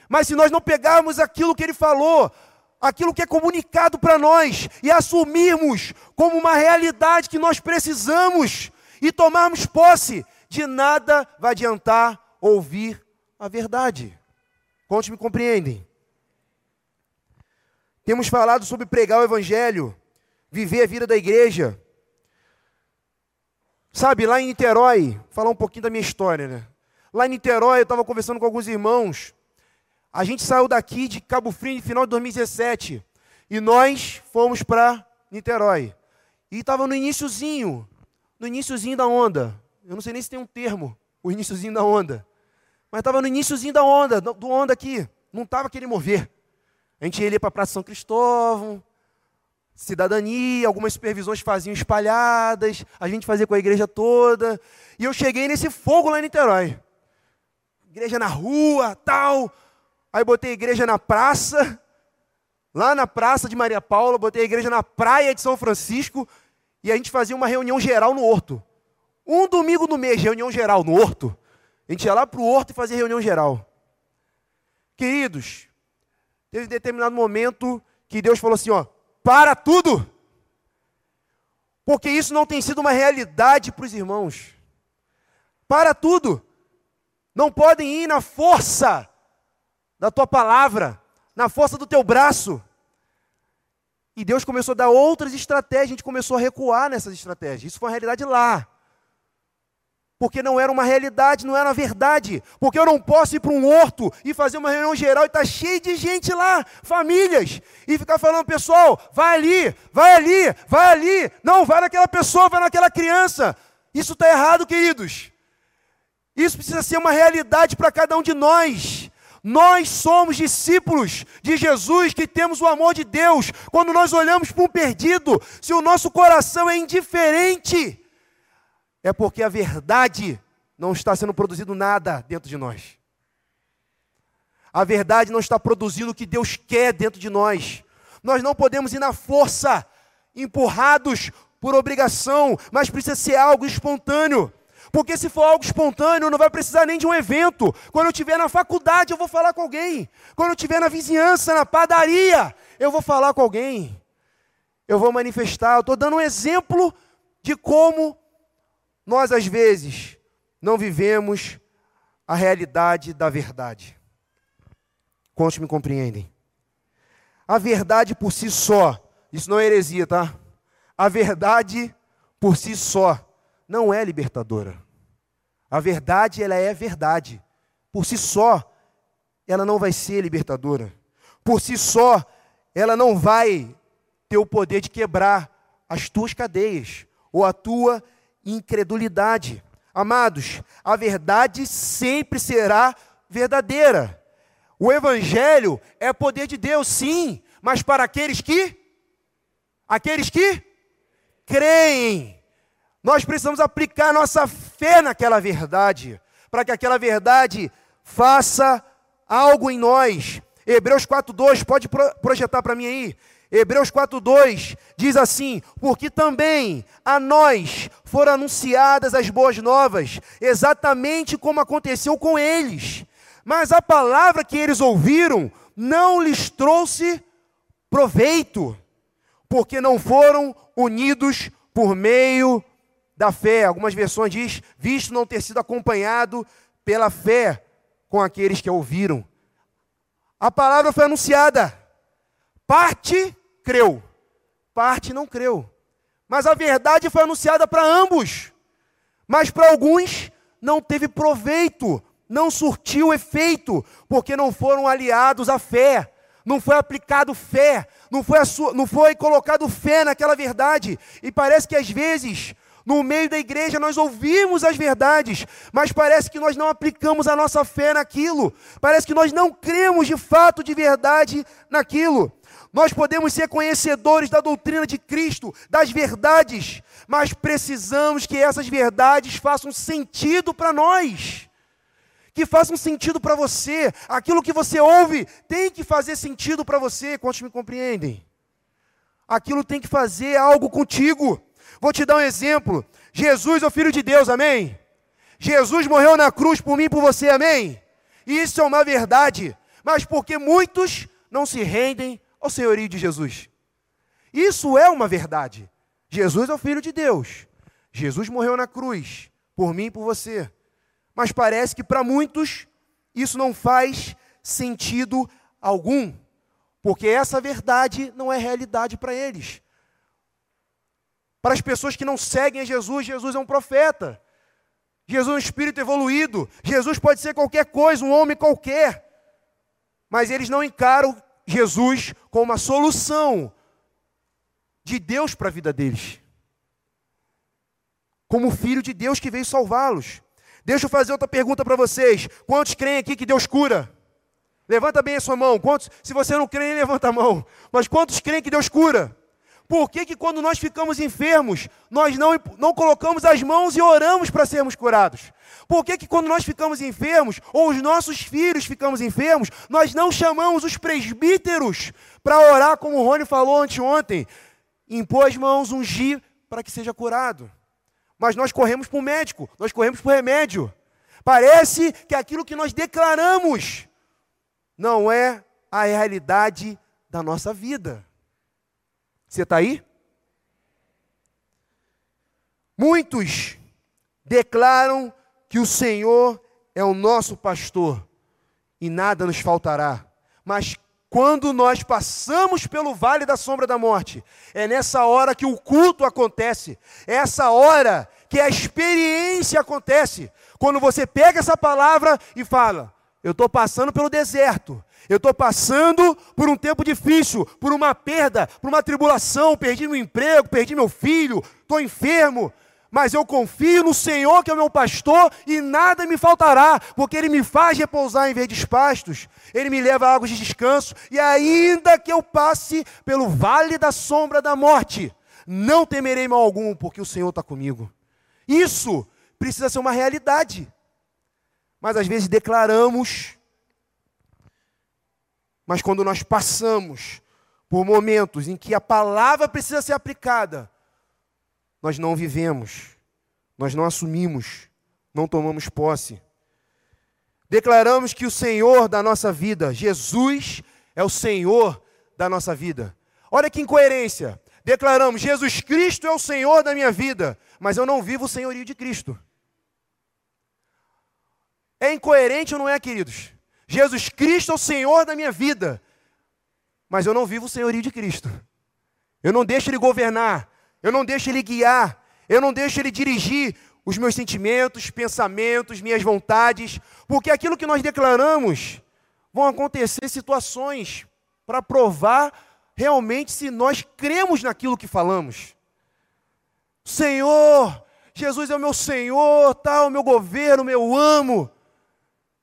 Mas se nós não pegarmos aquilo que ele falou, aquilo que é comunicado para nós e assumirmos como uma realidade que nós precisamos e tomarmos posse, de nada vai adiantar ouvir a verdade. Quantos me compreendem? Temos falado sobre pregar o Evangelho, viver a vida da igreja. Sabe, lá em Niterói, falar um pouquinho da minha história, né? Lá em Niterói, eu estava conversando com alguns irmãos. A gente saiu daqui de Cabo Frio no final de 2017. E nós fomos para Niterói. E estava no iníciozinho, no iníciozinho da onda. Eu não sei nem se tem um termo, o iníciozinho da onda. Mas estava no iníciozinho da onda, do onda aqui. Não estava querendo mover. A gente ia para a Praça São Cristóvão, cidadania, algumas supervisões faziam espalhadas, a gente fazia com a igreja toda. E eu cheguei nesse fogo lá em Niterói. Igreja na rua, tal. Aí botei a igreja na praça, lá na praça de Maria Paula, botei a igreja na praia de São Francisco, e a gente fazia uma reunião geral no Horto. Um domingo no mês, reunião geral no Horto. A gente ia lá para o Horto e fazia reunião geral. Queridos, Teve um determinado momento que Deus falou assim: ó, para tudo. Porque isso não tem sido uma realidade para os irmãos. Para tudo. Não podem ir na força da tua palavra, na força do teu braço. E Deus começou a dar outras estratégias, a gente começou a recuar nessas estratégias. Isso foi uma realidade lá porque não era uma realidade, não era uma verdade. Porque eu não posso ir para um horto e fazer uma reunião geral e estar tá cheio de gente lá, famílias, e ficar falando, pessoal, vai ali, vai ali, vai ali. Não, vai naquela pessoa, vai naquela criança. Isso está errado, queridos. Isso precisa ser uma realidade para cada um de nós. Nós somos discípulos de Jesus que temos o amor de Deus. Quando nós olhamos para um perdido, se o nosso coração é indiferente, é porque a verdade não está sendo produzido nada dentro de nós. A verdade não está produzindo o que Deus quer dentro de nós. Nós não podemos ir na força, empurrados por obrigação, mas precisa ser algo espontâneo. Porque se for algo espontâneo, não vai precisar nem de um evento. Quando eu estiver na faculdade, eu vou falar com alguém. Quando eu estiver na vizinhança, na padaria, eu vou falar com alguém. Eu vou manifestar. Eu estou dando um exemplo de como nós, às vezes, não vivemos a realidade da verdade. Quantos me compreendem? A verdade por si só, isso não é heresia, tá? A verdade por si só não é libertadora. A verdade, ela é verdade. Por si só, ela não vai ser libertadora. Por si só, ela não vai ter o poder de quebrar as tuas cadeias ou a tua incredulidade. Amados, a verdade sempre será verdadeira. O evangelho é poder de Deus, sim, mas para aqueles que aqueles que creem. Nós precisamos aplicar nossa fé naquela verdade, para que aquela verdade faça algo em nós. Hebreus 4:2, pode projetar para mim aí. Hebreus 4:2 diz assim: "Porque também a nós foram anunciadas as boas novas, exatamente como aconteceu com eles. Mas a palavra que eles ouviram não lhes trouxe proveito, porque não foram unidos por meio da fé. Algumas versões diz, visto não ter sido acompanhado pela fé com aqueles que a ouviram. A palavra foi anunciada. Parte creu, parte não creu. Mas a verdade foi anunciada para ambos. Mas para alguns não teve proveito, não surtiu efeito, porque não foram aliados à fé, não foi aplicado fé, não foi, não foi colocado fé naquela verdade. E parece que às vezes no meio da igreja nós ouvimos as verdades, mas parece que nós não aplicamos a nossa fé naquilo. Parece que nós não cremos de fato, de verdade, naquilo. Nós podemos ser conhecedores da doutrina de Cristo, das verdades, mas precisamos que essas verdades façam sentido para nós. Que façam sentido para você. Aquilo que você ouve tem que fazer sentido para você. Quantos me compreendem? Aquilo tem que fazer algo contigo. Vou te dar um exemplo. Jesus é o Filho de Deus, amém? Jesus morreu na cruz por mim e por você, amém? Isso é uma verdade. Mas porque muitos não se rendem ao senhorio de Jesus. Isso é uma verdade. Jesus é o Filho de Deus. Jesus morreu na cruz por mim e por você. Mas parece que para muitos isso não faz sentido algum, porque essa verdade não é realidade para eles. Para as pessoas que não seguem a Jesus, Jesus é um profeta. Jesus é um espírito evoluído. Jesus pode ser qualquer coisa, um homem qualquer. Mas eles não encaram Jesus como uma solução de Deus para a vida deles. Como filho de Deus que veio salvá-los. Deixa eu fazer outra pergunta para vocês. Quantos creem aqui que Deus cura? Levanta bem a sua mão. Quantos? Se você não crê, levanta a mão. Mas quantos creem que Deus cura? Por que, que quando nós ficamos enfermos, nós não, não colocamos as mãos e oramos para sermos curados? Por que, que quando nós ficamos enfermos, ou os nossos filhos ficamos enfermos, nós não chamamos os presbíteros para orar, como o Rony falou anteontem? Impor as mãos, ungir para que seja curado. Mas nós corremos para o médico, nós corremos para o remédio. Parece que aquilo que nós declaramos não é a realidade da nossa vida. Você está aí? Muitos declaram que o Senhor é o nosso pastor e nada nos faltará. Mas quando nós passamos pelo vale da sombra da morte, é nessa hora que o culto acontece, é essa hora que a experiência acontece. Quando você pega essa palavra e fala: Eu estou passando pelo deserto, eu estou passando por um tempo difícil, por uma perda, por uma tribulação, perdi meu emprego, perdi meu filho, estou enfermo, mas eu confio no Senhor que é o meu pastor e nada me faltará, porque Ele me faz repousar em verdes pastos, Ele me leva a águas de descanso, e ainda que eu passe pelo vale da sombra da morte, não temerei mal algum, porque o Senhor está comigo. Isso precisa ser uma realidade. Mas às vezes declaramos mas quando nós passamos por momentos em que a palavra precisa ser aplicada, nós não vivemos, nós não assumimos, não tomamos posse. Declaramos que o Senhor da nossa vida, Jesus, é o Senhor da nossa vida. Olha que incoerência. Declaramos, Jesus Cristo é o Senhor da minha vida, mas eu não vivo o senhorio de Cristo. É incoerente ou não é, queridos? Jesus Cristo é o Senhor da minha vida, mas eu não vivo o senhorio de Cristo. Eu não deixo Ele governar, eu não deixo Ele guiar, eu não deixo Ele dirigir os meus sentimentos, pensamentos, minhas vontades, porque aquilo que nós declaramos vão acontecer situações para provar realmente se nós cremos naquilo que falamos. Senhor, Jesus é o meu Senhor, tal, o meu governo, meu amo.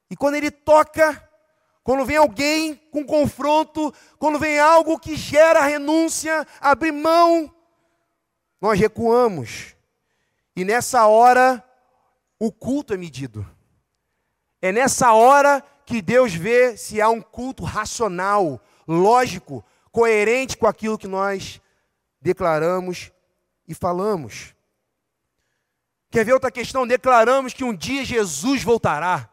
E quando ele toca, quando vem alguém com confronto, quando vem algo que gera renúncia, abrir mão, nós recuamos. E nessa hora, o culto é medido. É nessa hora que Deus vê se há um culto racional, lógico, coerente com aquilo que nós declaramos e falamos. Quer ver outra questão? Declaramos que um dia Jesus voltará.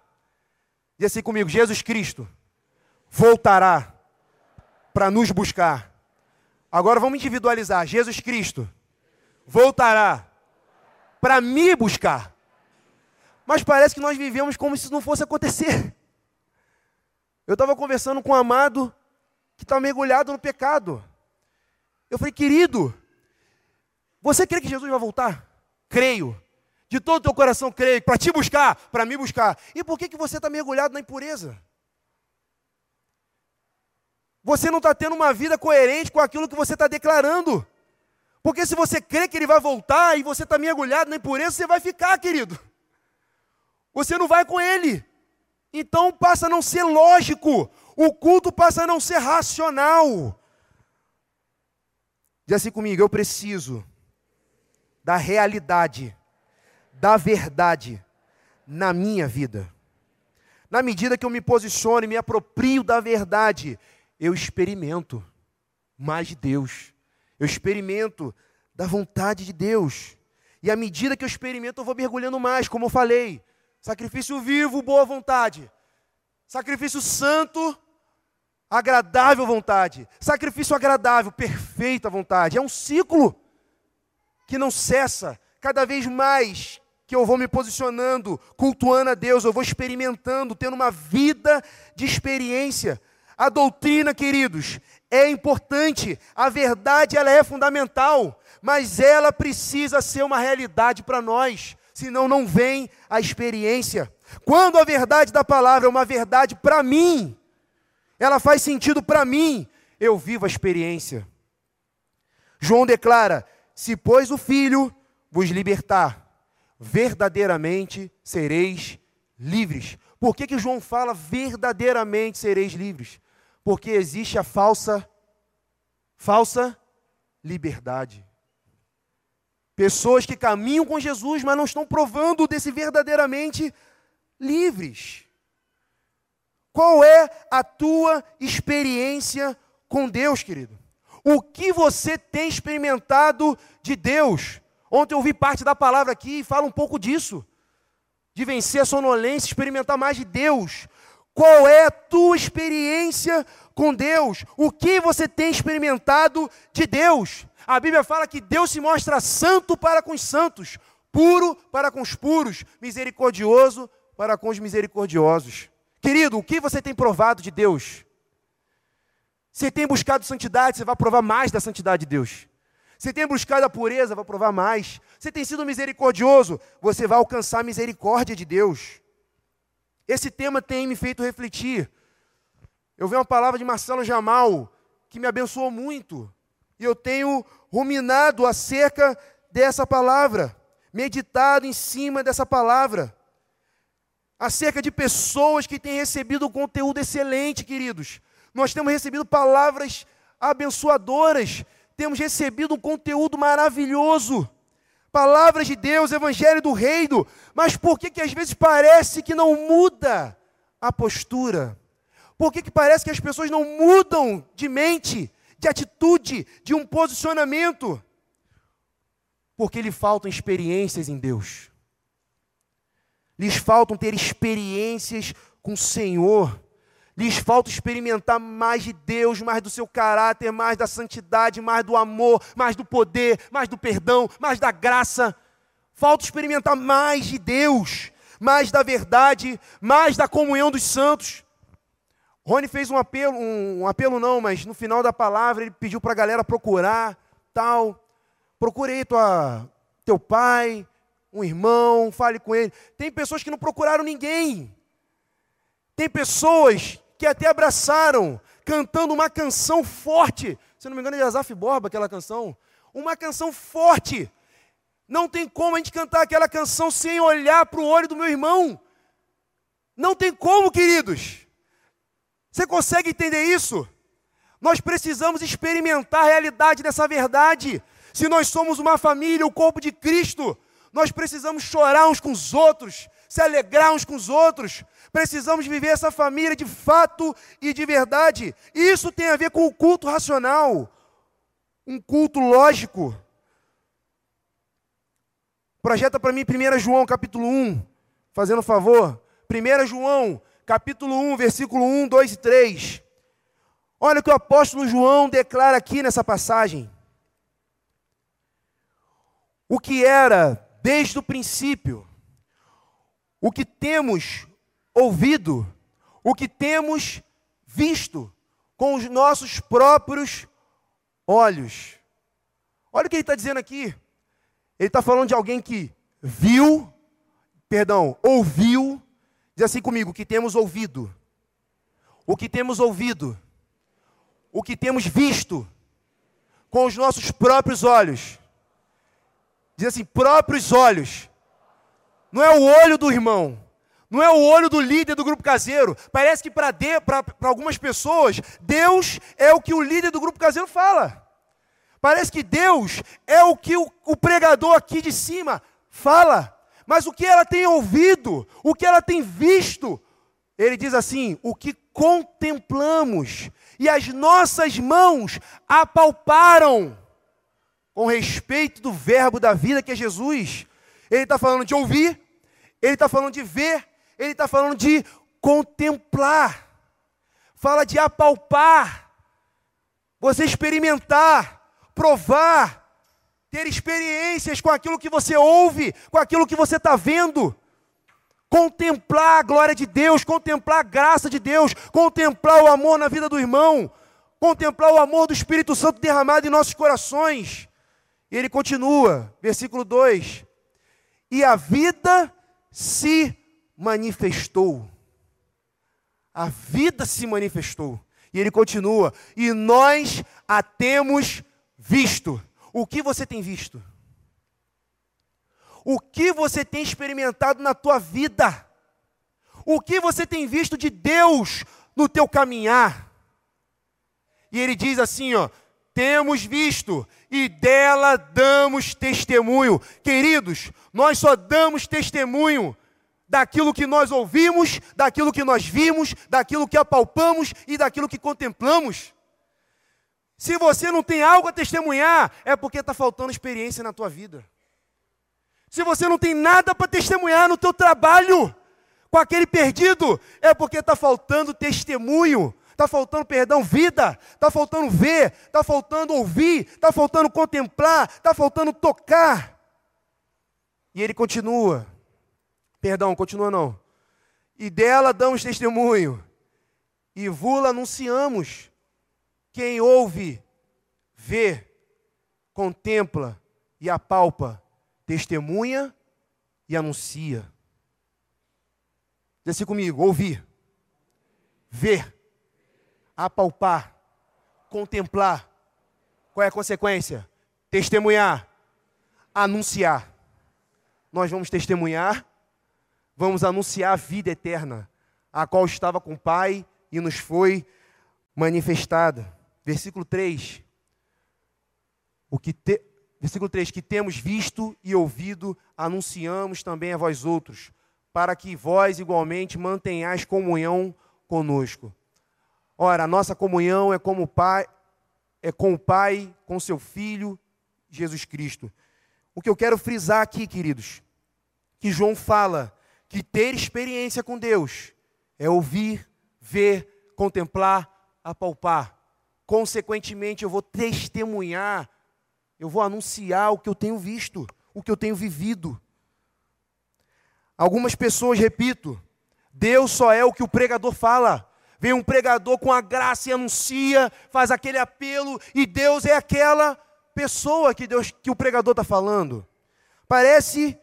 Diz assim comigo: Jesus Cristo voltará para nos buscar. Agora vamos individualizar. Jesus Cristo voltará para me buscar. Mas parece que nós vivemos como se isso não fosse acontecer. Eu estava conversando com um amado que está mergulhado no pecado. Eu falei, querido, você crê que Jesus vai voltar? Creio. De todo o teu coração creio. Para te buscar, para me buscar. E por que, que você está mergulhado na impureza? Você não está tendo uma vida coerente com aquilo que você está declarando. Porque se você crê que ele vai voltar e você está mergulhado na impureza, você vai ficar, querido. Você não vai com ele. Então passa a não ser lógico. O culto passa a não ser racional. Diz assim comigo, eu preciso da realidade, da verdade na minha vida. Na medida que eu me posiciono e me aproprio da verdade, eu experimento mais de Deus. Eu experimento da vontade de Deus. E à medida que eu experimento, eu vou mergulhando mais, como eu falei. Sacrifício vivo, boa vontade. Sacrifício santo, agradável vontade. Sacrifício agradável, perfeita vontade. É um ciclo que não cessa. Cada vez mais que eu vou me posicionando, cultuando a Deus, eu vou experimentando, tendo uma vida de experiência. A doutrina, queridos, é importante, a verdade ela é fundamental, mas ela precisa ser uma realidade para nós, senão não vem a experiência. Quando a verdade da palavra é uma verdade para mim, ela faz sentido para mim, eu vivo a experiência. João declara: se, pois, o Filho vos libertar, verdadeiramente sereis livres. Por que, que João fala verdadeiramente sereis livres? Porque existe a falsa, falsa liberdade. Pessoas que caminham com Jesus, mas não estão provando desse verdadeiramente livres. Qual é a tua experiência com Deus, querido? O que você tem experimentado de Deus? Ontem eu ouvi parte da palavra aqui e fala um pouco disso. De vencer a sonolência, experimentar mais de Deus. Qual é a tua experiência com Deus? O que você tem experimentado de Deus? A Bíblia fala que Deus se mostra santo para com os santos, puro para com os puros, misericordioso para com os misericordiosos. Querido, o que você tem provado de Deus? Você tem buscado santidade, você vai provar mais da santidade de Deus. Você tem buscado a pureza, vai provar mais. Você tem sido misericordioso, você vai alcançar a misericórdia de Deus. Esse tema tem me feito refletir. Eu vi uma palavra de Marcelo Jamal que me abençoou muito. E eu tenho ruminado acerca dessa palavra, meditado em cima dessa palavra. Acerca de pessoas que têm recebido conteúdo excelente, queridos nós temos recebido palavras abençoadoras, temos recebido um conteúdo maravilhoso. Palavras de Deus, Evangelho do Reino, mas por que, que às vezes parece que não muda a postura? Por que, que parece que as pessoas não mudam de mente, de atitude, de um posicionamento? Porque lhe faltam experiências em Deus. Lhes faltam ter experiências com o Senhor. Lhes falta experimentar mais de Deus, mais do seu caráter, mais da santidade, mais do amor, mais do poder, mais do perdão, mais da graça. Falta experimentar mais de Deus, mais da verdade, mais da comunhão dos santos. Rony fez um apelo, um, um apelo não, mas no final da palavra ele pediu para a galera procurar, tal. Procure aí tua, teu pai, um irmão, fale com ele. Tem pessoas que não procuraram ninguém. Tem pessoas que até abraçaram, cantando uma canção forte. Se não me engano, é de Asaf Borba, aquela canção. Uma canção forte. Não tem como a gente cantar aquela canção sem olhar para o olho do meu irmão. Não tem como, queridos. Você consegue entender isso? Nós precisamos experimentar a realidade dessa verdade. Se nós somos uma família, o corpo de Cristo, nós precisamos chorar uns com os outros, se alegrar uns com os outros. Precisamos viver essa família de fato e de verdade. Isso tem a ver com o culto racional, um culto lógico. Projeta para mim 1 João capítulo 1, fazendo favor. 1 João capítulo 1, versículo 1, 2 e 3. Olha o que o apóstolo João declara aqui nessa passagem. O que era desde o princípio, o que temos ouvido, o que temos visto com os nossos próprios olhos. Olha o que ele está dizendo aqui. Ele está falando de alguém que viu, perdão, ouviu, diz assim comigo, que temos ouvido, o que temos ouvido, o que temos visto com os nossos próprios olhos. Diz assim, próprios olhos. Não é o olho do irmão, não é o olho do líder do grupo caseiro. Parece que para algumas pessoas, Deus é o que o líder do grupo caseiro fala. Parece que Deus é o que o, o pregador aqui de cima fala, mas o que ela tem ouvido, o que ela tem visto, ele diz assim: o que contemplamos e as nossas mãos apalparam com respeito do verbo da vida que é Jesus. Ele está falando de ouvir, ele está falando de ver, ele está falando de contemplar, fala de apalpar, você experimentar provar, ter experiências com aquilo que você ouve, com aquilo que você está vendo. Contemplar a glória de Deus, contemplar a graça de Deus, contemplar o amor na vida do irmão, contemplar o amor do Espírito Santo derramado em nossos corações. E ele continua, versículo 2: E a vida se manifestou. A vida se manifestou. E ele continua: E nós a temos visto? O que você tem visto? O que você tem experimentado na tua vida? O que você tem visto de Deus no teu caminhar? E ele diz assim, ó: temos visto e dela damos testemunho. Queridos, nós só damos testemunho daquilo que nós ouvimos, daquilo que nós vimos, daquilo que apalpamos e daquilo que contemplamos. Se você não tem algo a testemunhar, é porque está faltando experiência na tua vida. Se você não tem nada para testemunhar no teu trabalho, com aquele perdido, é porque está faltando testemunho, está faltando, perdão, vida, está faltando ver, está faltando ouvir, está faltando contemplar, está faltando tocar. E ele continua, perdão, continua não. E dela damos testemunho, e vula anunciamos quem ouve, vê, contempla e apalpa, testemunha e anuncia. Diz assim comigo: ouvir, ver, apalpar, contemplar. Qual é a consequência? Testemunhar, anunciar. Nós vamos testemunhar, vamos anunciar a vida eterna, a qual estava com o Pai e nos foi manifestada. Versículo 3. O que te... Versículo 3: Que temos visto e ouvido, anunciamos também a vós outros, para que vós igualmente mantenhais comunhão conosco. Ora, a nossa comunhão é como o Pai, é com o Pai, com seu Filho, Jesus Cristo. O que eu quero frisar aqui, queridos, que João fala que ter experiência com Deus é ouvir, ver, contemplar, apalpar consequentemente, eu vou testemunhar, eu vou anunciar o que eu tenho visto, o que eu tenho vivido. Algumas pessoas, repito, Deus só é o que o pregador fala. Vem um pregador com a graça e anuncia, faz aquele apelo, e Deus é aquela pessoa que, Deus, que o pregador está falando. Parece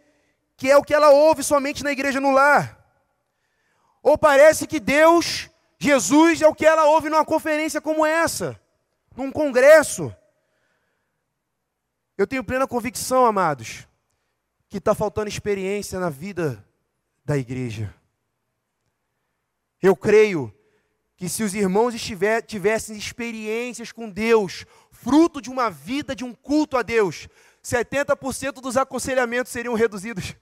que é o que ela ouve somente na igreja no lar. Ou parece que Deus Jesus é o que ela ouve numa conferência como essa, num congresso. Eu tenho plena convicção, amados, que está faltando experiência na vida da igreja. Eu creio que se os irmãos estiver, tivessem experiências com Deus, fruto de uma vida de um culto a Deus, 70% dos aconselhamentos seriam reduzidos.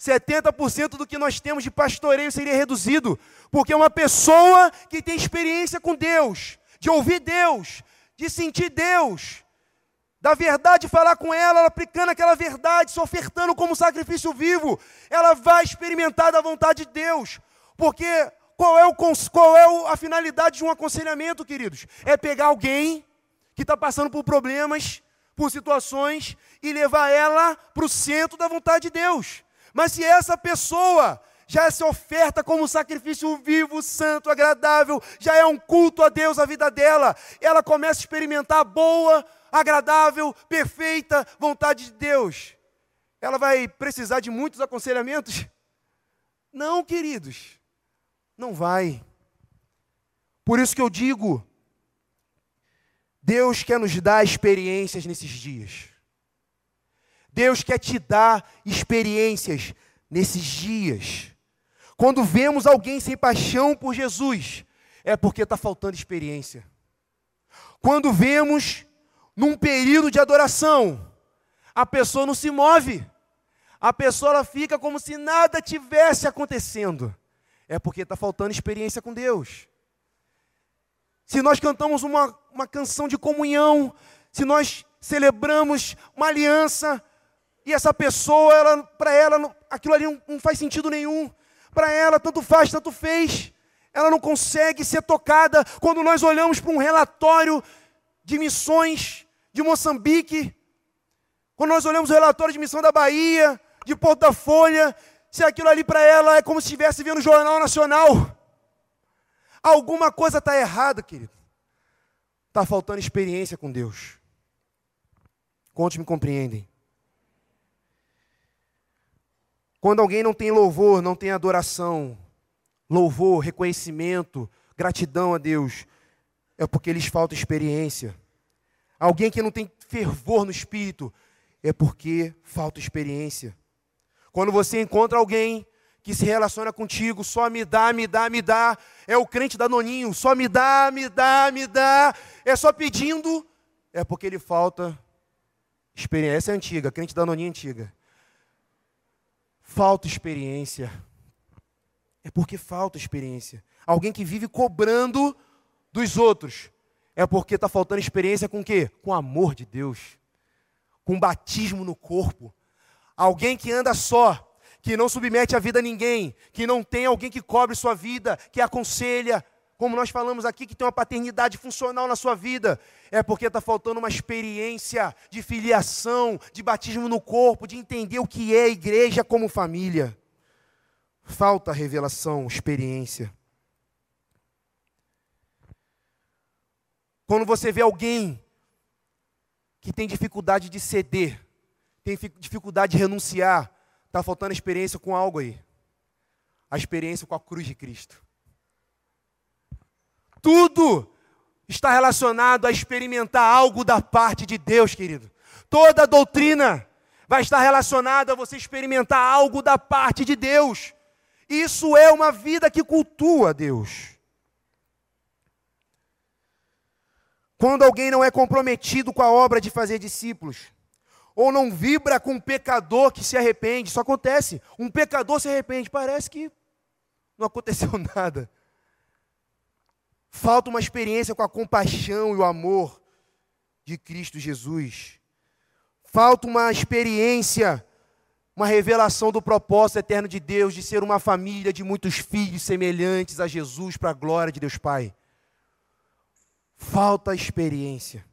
70% do que nós temos de pastoreio seria reduzido, porque uma pessoa que tem experiência com Deus, de ouvir Deus, de sentir Deus, da verdade falar com ela, ela aplicando aquela verdade, se ofertando como sacrifício vivo, ela vai experimentar da vontade de Deus, porque qual é, o, qual é a finalidade de um aconselhamento, queridos? É pegar alguém que está passando por problemas, por situações, e levar ela para o centro da vontade de Deus. Mas se essa pessoa já se oferta como sacrifício vivo, santo, agradável, já é um culto a Deus a vida dela, ela começa a experimentar a boa, agradável, perfeita vontade de Deus. Ela vai precisar de muitos aconselhamentos? Não, queridos, não vai. Por isso que eu digo, Deus quer nos dar experiências nesses dias. Deus quer te dar experiências nesses dias. Quando vemos alguém sem paixão por Jesus, é porque está faltando experiência. Quando vemos num período de adoração, a pessoa não se move, a pessoa ela fica como se nada tivesse acontecendo, é porque está faltando experiência com Deus. Se nós cantamos uma, uma canção de comunhão, se nós celebramos uma aliança, e essa pessoa, ela, para ela, aquilo ali não, não faz sentido nenhum. Para ela, tanto faz, tanto fez. Ela não consegue ser tocada quando nós olhamos para um relatório de missões de Moçambique. Quando nós olhamos o relatório de missão da Bahia, de Porto da Folha, se aquilo ali para ela é como se estivesse vendo o Jornal Nacional. Alguma coisa está errada, querido. Está faltando experiência com Deus. Quantos me compreendem? Quando alguém não tem louvor, não tem adoração, louvor, reconhecimento, gratidão a Deus, é porque lhes falta experiência. Alguém que não tem fervor no espírito, é porque falta experiência. Quando você encontra alguém que se relaciona contigo, só me dá, me dá, me dá, é o crente da noninho, só me dá, me dá, me dá, é só pedindo, é porque ele falta experiência. Essa é antiga, crente da noninha antiga. Falta experiência. É porque falta experiência. Alguém que vive cobrando dos outros. É porque está faltando experiência com o quê? Com o amor de Deus. Com batismo no corpo. Alguém que anda só, que não submete a vida a ninguém, que não tem alguém que cobre sua vida, que aconselha, como nós falamos aqui, que tem uma paternidade funcional na sua vida, é porque está faltando uma experiência de filiação, de batismo no corpo, de entender o que é igreja como família. Falta revelação, experiência. Quando você vê alguém que tem dificuldade de ceder, tem dificuldade de renunciar, está faltando experiência com algo aí. A experiência com a cruz de Cristo. Tudo está relacionado a experimentar algo da parte de Deus, querido. Toda doutrina vai estar relacionada a você experimentar algo da parte de Deus. Isso é uma vida que cultua Deus. Quando alguém não é comprometido com a obra de fazer discípulos, ou não vibra com um pecador que se arrepende, isso acontece. Um pecador se arrepende, parece que não aconteceu nada. Falta uma experiência com a compaixão e o amor de Cristo Jesus. Falta uma experiência, uma revelação do propósito eterno de Deus de ser uma família de muitos filhos semelhantes a Jesus para a glória de Deus Pai. Falta experiência.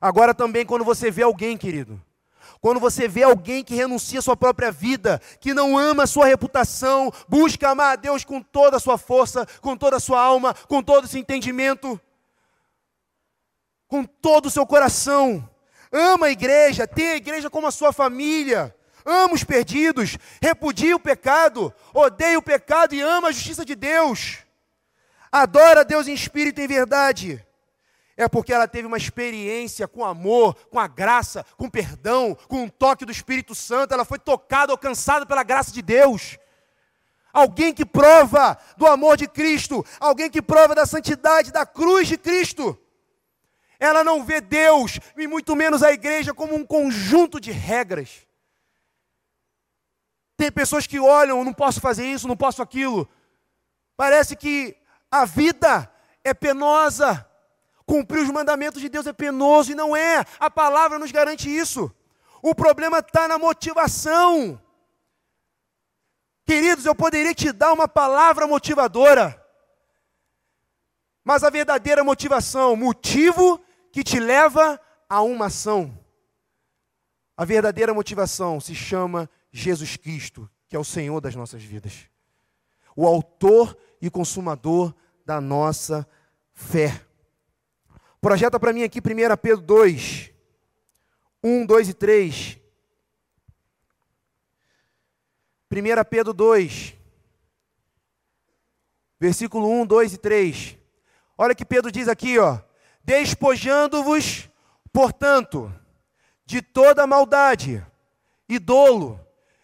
Agora também, quando você vê alguém, querido, quando você vê alguém que renuncia à sua própria vida, que não ama a sua reputação, busca amar a Deus com toda a sua força, com toda a sua alma, com todo o seu entendimento, com todo o seu coração, ama a igreja, tem a igreja como a sua família, ama os perdidos, repudia o pecado, odeia o pecado e ama a justiça de Deus, adora a Deus em espírito e em verdade. É porque ela teve uma experiência com amor, com a graça, com perdão, com o toque do Espírito Santo, ela foi tocada, alcançada pela graça de Deus. Alguém que prova do amor de Cristo, alguém que prova da santidade da cruz de Cristo. Ela não vê Deus, e muito menos a igreja, como um conjunto de regras. Tem pessoas que olham, não posso fazer isso, não posso aquilo. Parece que a vida é penosa. Cumprir os mandamentos de Deus é penoso e não é. A palavra nos garante isso. O problema está na motivação. Queridos, eu poderia te dar uma palavra motivadora, mas a verdadeira motivação, motivo que te leva a uma ação. A verdadeira motivação se chama Jesus Cristo, que é o Senhor das nossas vidas, o Autor e Consumador da nossa fé. Projeta para mim aqui 1 Pedro 2, 1, 2 e 3. 1 Pedro 2, versículo 1, 2 e 3. Olha que Pedro diz aqui, ó: Despojando-vos, portanto, de toda maldade e dolo,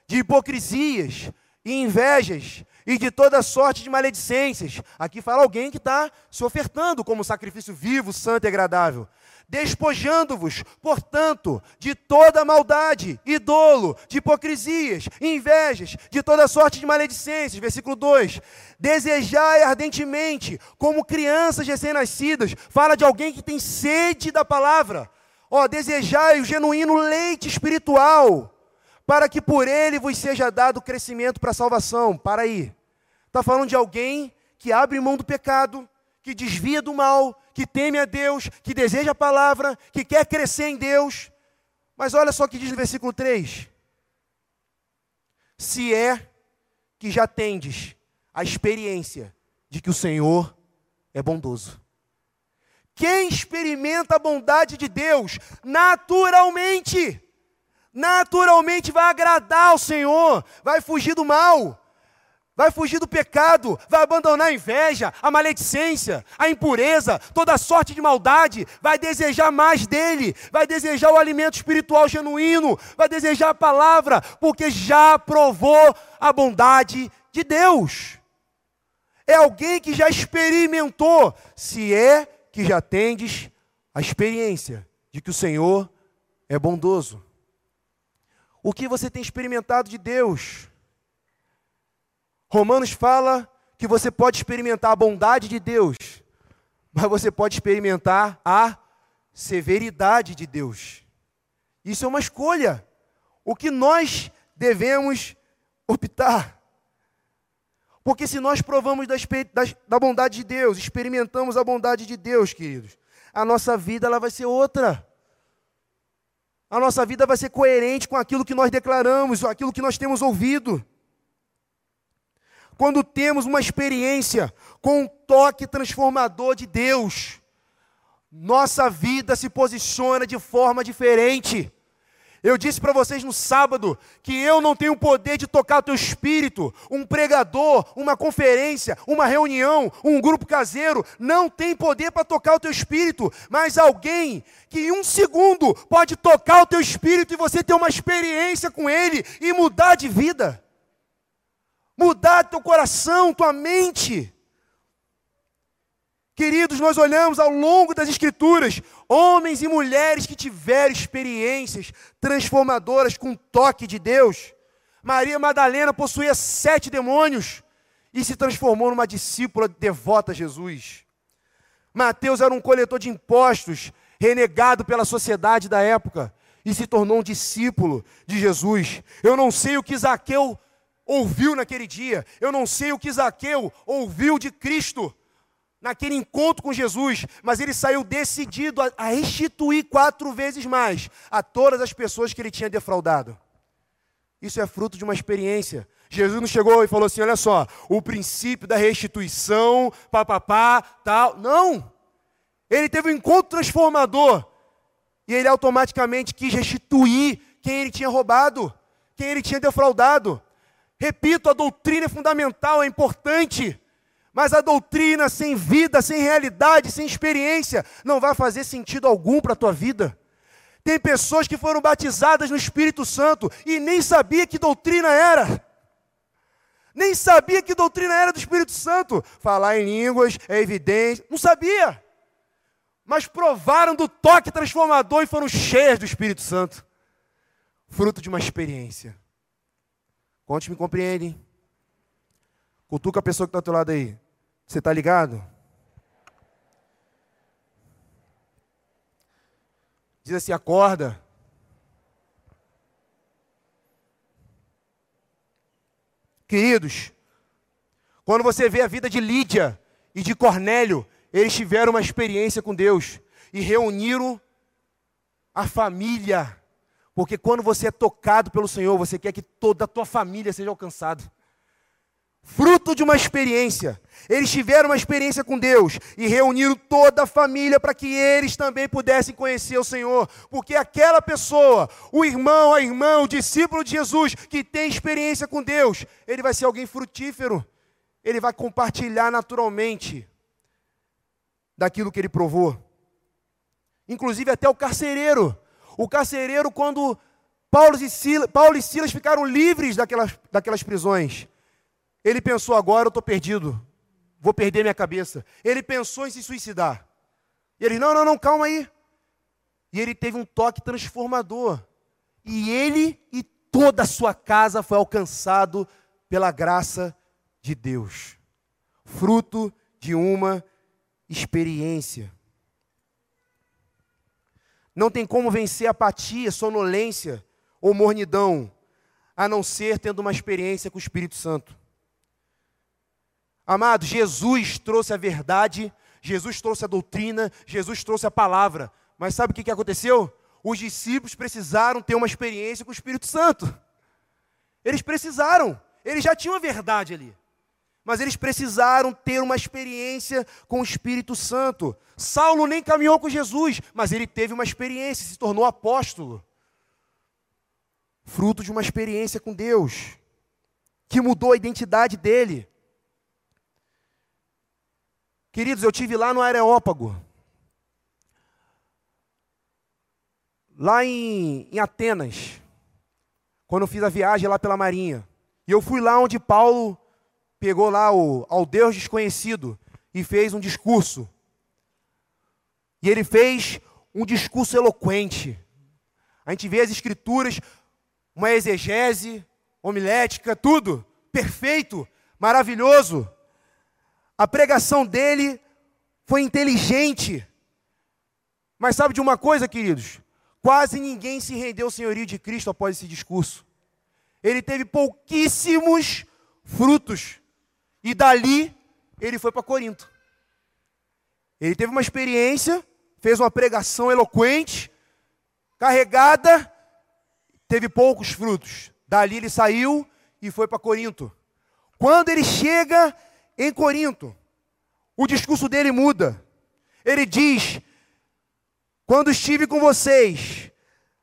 de hipocrisias e invejas e de toda sorte de maledicências. Aqui fala alguém que está se ofertando como sacrifício vivo, santo e agradável despojando-vos, portanto, de toda maldade e dolo, de hipocrisias, invejas, de toda sorte de maledicências. Versículo 2: Desejai ardentemente, como crianças recém-nascidas, fala de alguém que tem sede da palavra. Ó, desejai o genuíno leite espiritual, para que por ele vos seja dado crescimento para a salvação. Para aí. Está falando de alguém que abre mão do pecado, que desvia do mal, que teme a Deus, que deseja a palavra, que quer crescer em Deus. Mas olha só o que diz no versículo 3: Se é que já tendes a experiência de que o Senhor é bondoso. Quem experimenta a bondade de Deus, naturalmente, naturalmente vai agradar ao Senhor, vai fugir do mal vai fugir do pecado, vai abandonar a inveja, a maledicência, a impureza, toda sorte de maldade, vai desejar mais dele, vai desejar o alimento espiritual genuíno, vai desejar a palavra, porque já provou a bondade de Deus. É alguém que já experimentou, se é que já tendes a experiência de que o Senhor é bondoso. O que você tem experimentado de Deus? Romanos fala que você pode experimentar a bondade de Deus, mas você pode experimentar a severidade de Deus. Isso é uma escolha. O que nós devemos optar. Porque se nós provamos da, da, bondade de Deus, experimentamos a bondade de Deus, queridos, a nossa vida ela vai ser outra. A nossa vida vai ser coerente com aquilo que nós declaramos, aquilo que nós temos ouvido quando temos uma experiência com um toque transformador de Deus, nossa vida se posiciona de forma diferente. Eu disse para vocês no sábado que eu não tenho o poder de tocar o teu espírito. Um pregador, uma conferência, uma reunião, um grupo caseiro não tem poder para tocar o teu espírito, mas alguém que em um segundo pode tocar o teu espírito e você ter uma experiência com ele e mudar de vida mudar teu coração, tua mente. Queridos, nós olhamos ao longo das Escrituras homens e mulheres que tiveram experiências transformadoras com o toque de Deus. Maria Madalena possuía sete demônios e se transformou numa discípula devota a Jesus. Mateus era um coletor de impostos, renegado pela sociedade da época, e se tornou um discípulo de Jesus. Eu não sei o que Zaqueu ouviu naquele dia. Eu não sei o que Zaqueu ouviu de Cristo naquele encontro com Jesus, mas ele saiu decidido a, restituir quatro vezes mais a todas as pessoas que ele tinha defraudado. Isso é fruto de uma experiência. Jesus não chegou e falou assim: olha só, o princípio da restituição, papapá, tal. Não! Ele teve um encontro transformador e ele automaticamente quis restituir quem ele tinha roubado, quem ele tinha defraudado. Repito, a doutrina é fundamental, é importante, Mas a doutrina sem vida, sem realidade, sem experiência, não vai fazer sentido algum para a tua vida. Tem pessoas que foram batizadas no Espírito Santo e nem sabia que doutrina era. Nem sabia que doutrina era do Espírito Santo. Falar em línguas é evidente, não sabia. Mas provaram do toque transformador e foram cheias do Espírito Santo. Fruto de uma experiência. Quantos me compreendem? Cutuca a pessoa que está ao teu lado aí. Você está ligado? Diz assim: acorda. Queridos, quando você vê a vida de Lídia e de Cornélio, eles tiveram uma experiência com Deus e reuniram a família. Porque quando você é tocado pelo Senhor, você quer que toda a tua família seja alcançada fruto de uma experiência. Eles tiveram uma experiência com Deus e reuniram toda a família para que eles também pudessem conhecer o Senhor, porque aquela pessoa, o irmão, a irmã, o discípulo de Jesus que tem experiência com Deus, ele vai ser alguém frutífero. Ele vai compartilhar naturalmente daquilo que ele provou. Inclusive até o carcereiro. O carcereiro, quando Paulo e Silas, Paulo e Silas ficaram livres daquelas, daquelas prisões, ele pensou, agora eu estou perdido, vou perder minha cabeça. Ele pensou em se suicidar. E ele, não, não, não, calma aí. E ele teve um toque transformador. E ele e toda a sua casa foi alcançado pela graça de Deus. Fruto de uma experiência. Não tem como vencer apatia, sonolência ou mornidão, a não ser tendo uma experiência com o Espírito Santo. Amado, Jesus trouxe a verdade, Jesus trouxe a doutrina, Jesus trouxe a palavra. Mas sabe o que aconteceu? Os discípulos precisaram ter uma experiência com o Espírito Santo. Eles precisaram, eles já tinham a verdade ali. Mas eles precisaram ter uma experiência com o Espírito Santo. Saulo nem caminhou com Jesus, mas ele teve uma experiência, se tornou apóstolo. Fruto de uma experiência com Deus, que mudou a identidade dele. Queridos, eu tive lá no Areópago, lá em, em, Atenas, quando eu fiz a viagem lá pela Marinha. E eu fui lá onde Paulo pegou lá o ao Deus desconhecido e fez um discurso. E ele fez um discurso eloquente. A gente vê as escrituras, uma exegese, homilética, tudo perfeito, maravilhoso. A pregação dele foi inteligente. Mas sabe de uma coisa, queridos? Quase ninguém se rendeu ao senhorio de Cristo após esse discurso. Ele teve pouquíssimos frutos. E dali ele foi para Corinto. Ele teve uma experiência, fez uma pregação eloquente, carregada, teve poucos frutos. Dali ele saiu e foi para Corinto. Quando ele chega em Corinto, o discurso dele muda. Ele diz: Quando estive com vocês,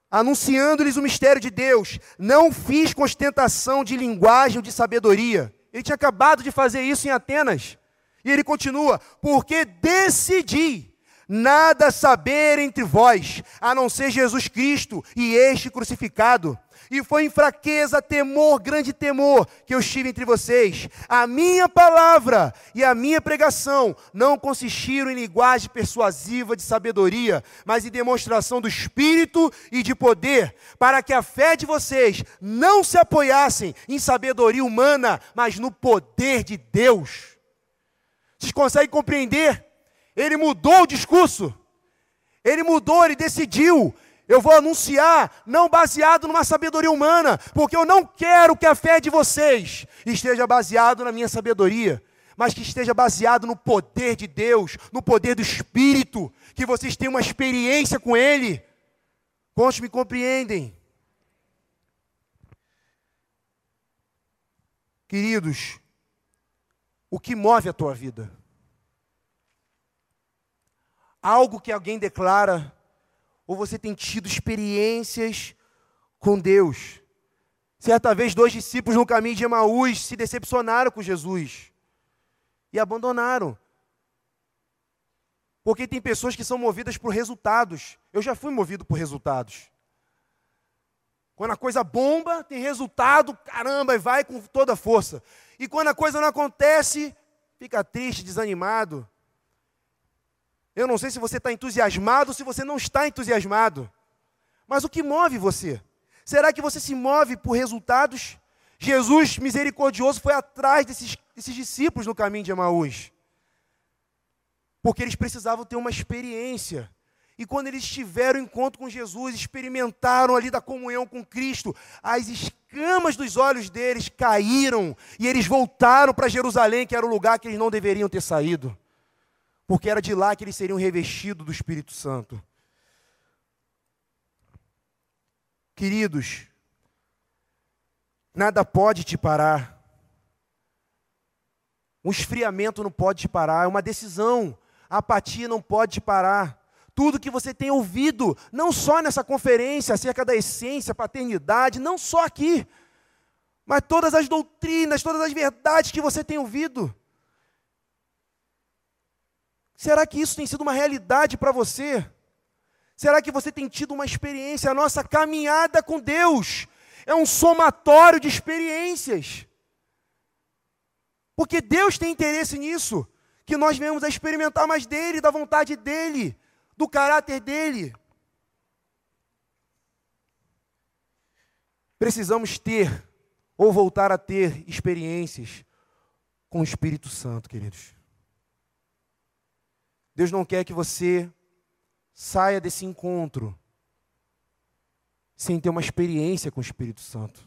anunciando-lhes o mistério de Deus, não fiz ostentação de linguagem ou de sabedoria. Ele tinha acabado de fazer isso em Atenas. E ele continua: Porque decidi nada saber entre vós, a não ser Jesus Cristo e este crucificado. E foi em fraqueza, temor, grande temor, que eu estive entre vocês. A minha palavra e a minha pregação não consistiram em linguagem persuasiva de sabedoria, mas em demonstração do Espírito e de poder, para que a fé de vocês não se apoiassem em sabedoria humana, mas no poder de Deus. Vocês conseguem compreender? Ele mudou o discurso. Ele mudou, ele decidiu. Eu vou anunciar, não baseado numa sabedoria humana, porque eu não quero que a fé de vocês esteja baseado na minha sabedoria, mas que esteja baseado no poder de Deus, no poder do Espírito, que vocês tenham uma experiência com Ele. Quantos me compreendem? Queridos, o que move a tua vida? Algo que alguém declara ou você tem tido experiências com Deus. Certa vez, dois discípulos no caminho de Emaús se decepcionaram com Jesus. e abandonaram. Porque tem pessoas que são movidas por resultados. Eu já fui movido por resultados. Quando a coisa bomba, tem resultado, caramba, e vai com toda a força. E quando a coisa não acontece, fica triste, desanimado. Eu não sei se você está entusiasmado ou se você não está entusiasmado. Mas o que move você? Será que você se move por resultados? Jesus, misericordioso, foi atrás desses, desses discípulos no caminho de Emaús. Porque eles precisavam ter uma experiência. E quando eles tiveram encontro com Jesus, experimentaram ali da comunhão com Cristo, as escamas dos olhos deles caíram e eles voltaram para Jerusalém, que era o lugar que eles não deveriam ter saído, porque era de lá que eles seriam revestidos do Espírito Santo. Queridos, nada pode te parar. Um esfriamento não pode te parar, é uma decisão. A apatia não pode te parar. Tudo que você tem ouvido, não só nessa conferência acerca da essência, paternidade, não só aqui, mas todas as doutrinas, todas as verdades que você tem ouvido. Será que isso tem sido uma realidade para você? Será que você tem tido uma experiência? A nossa caminhada com Deus é um somatório de experiências. Porque Deus tem interesse nisso, que nós venhamos a experimentar mais dele, da vontade dele, do caráter dele. Precisamos ter ou voltar a ter experiências com o Espírito Santo, queridos. Deus não quer que você saia desse encontro sem ter uma experiência com o Espírito Santo.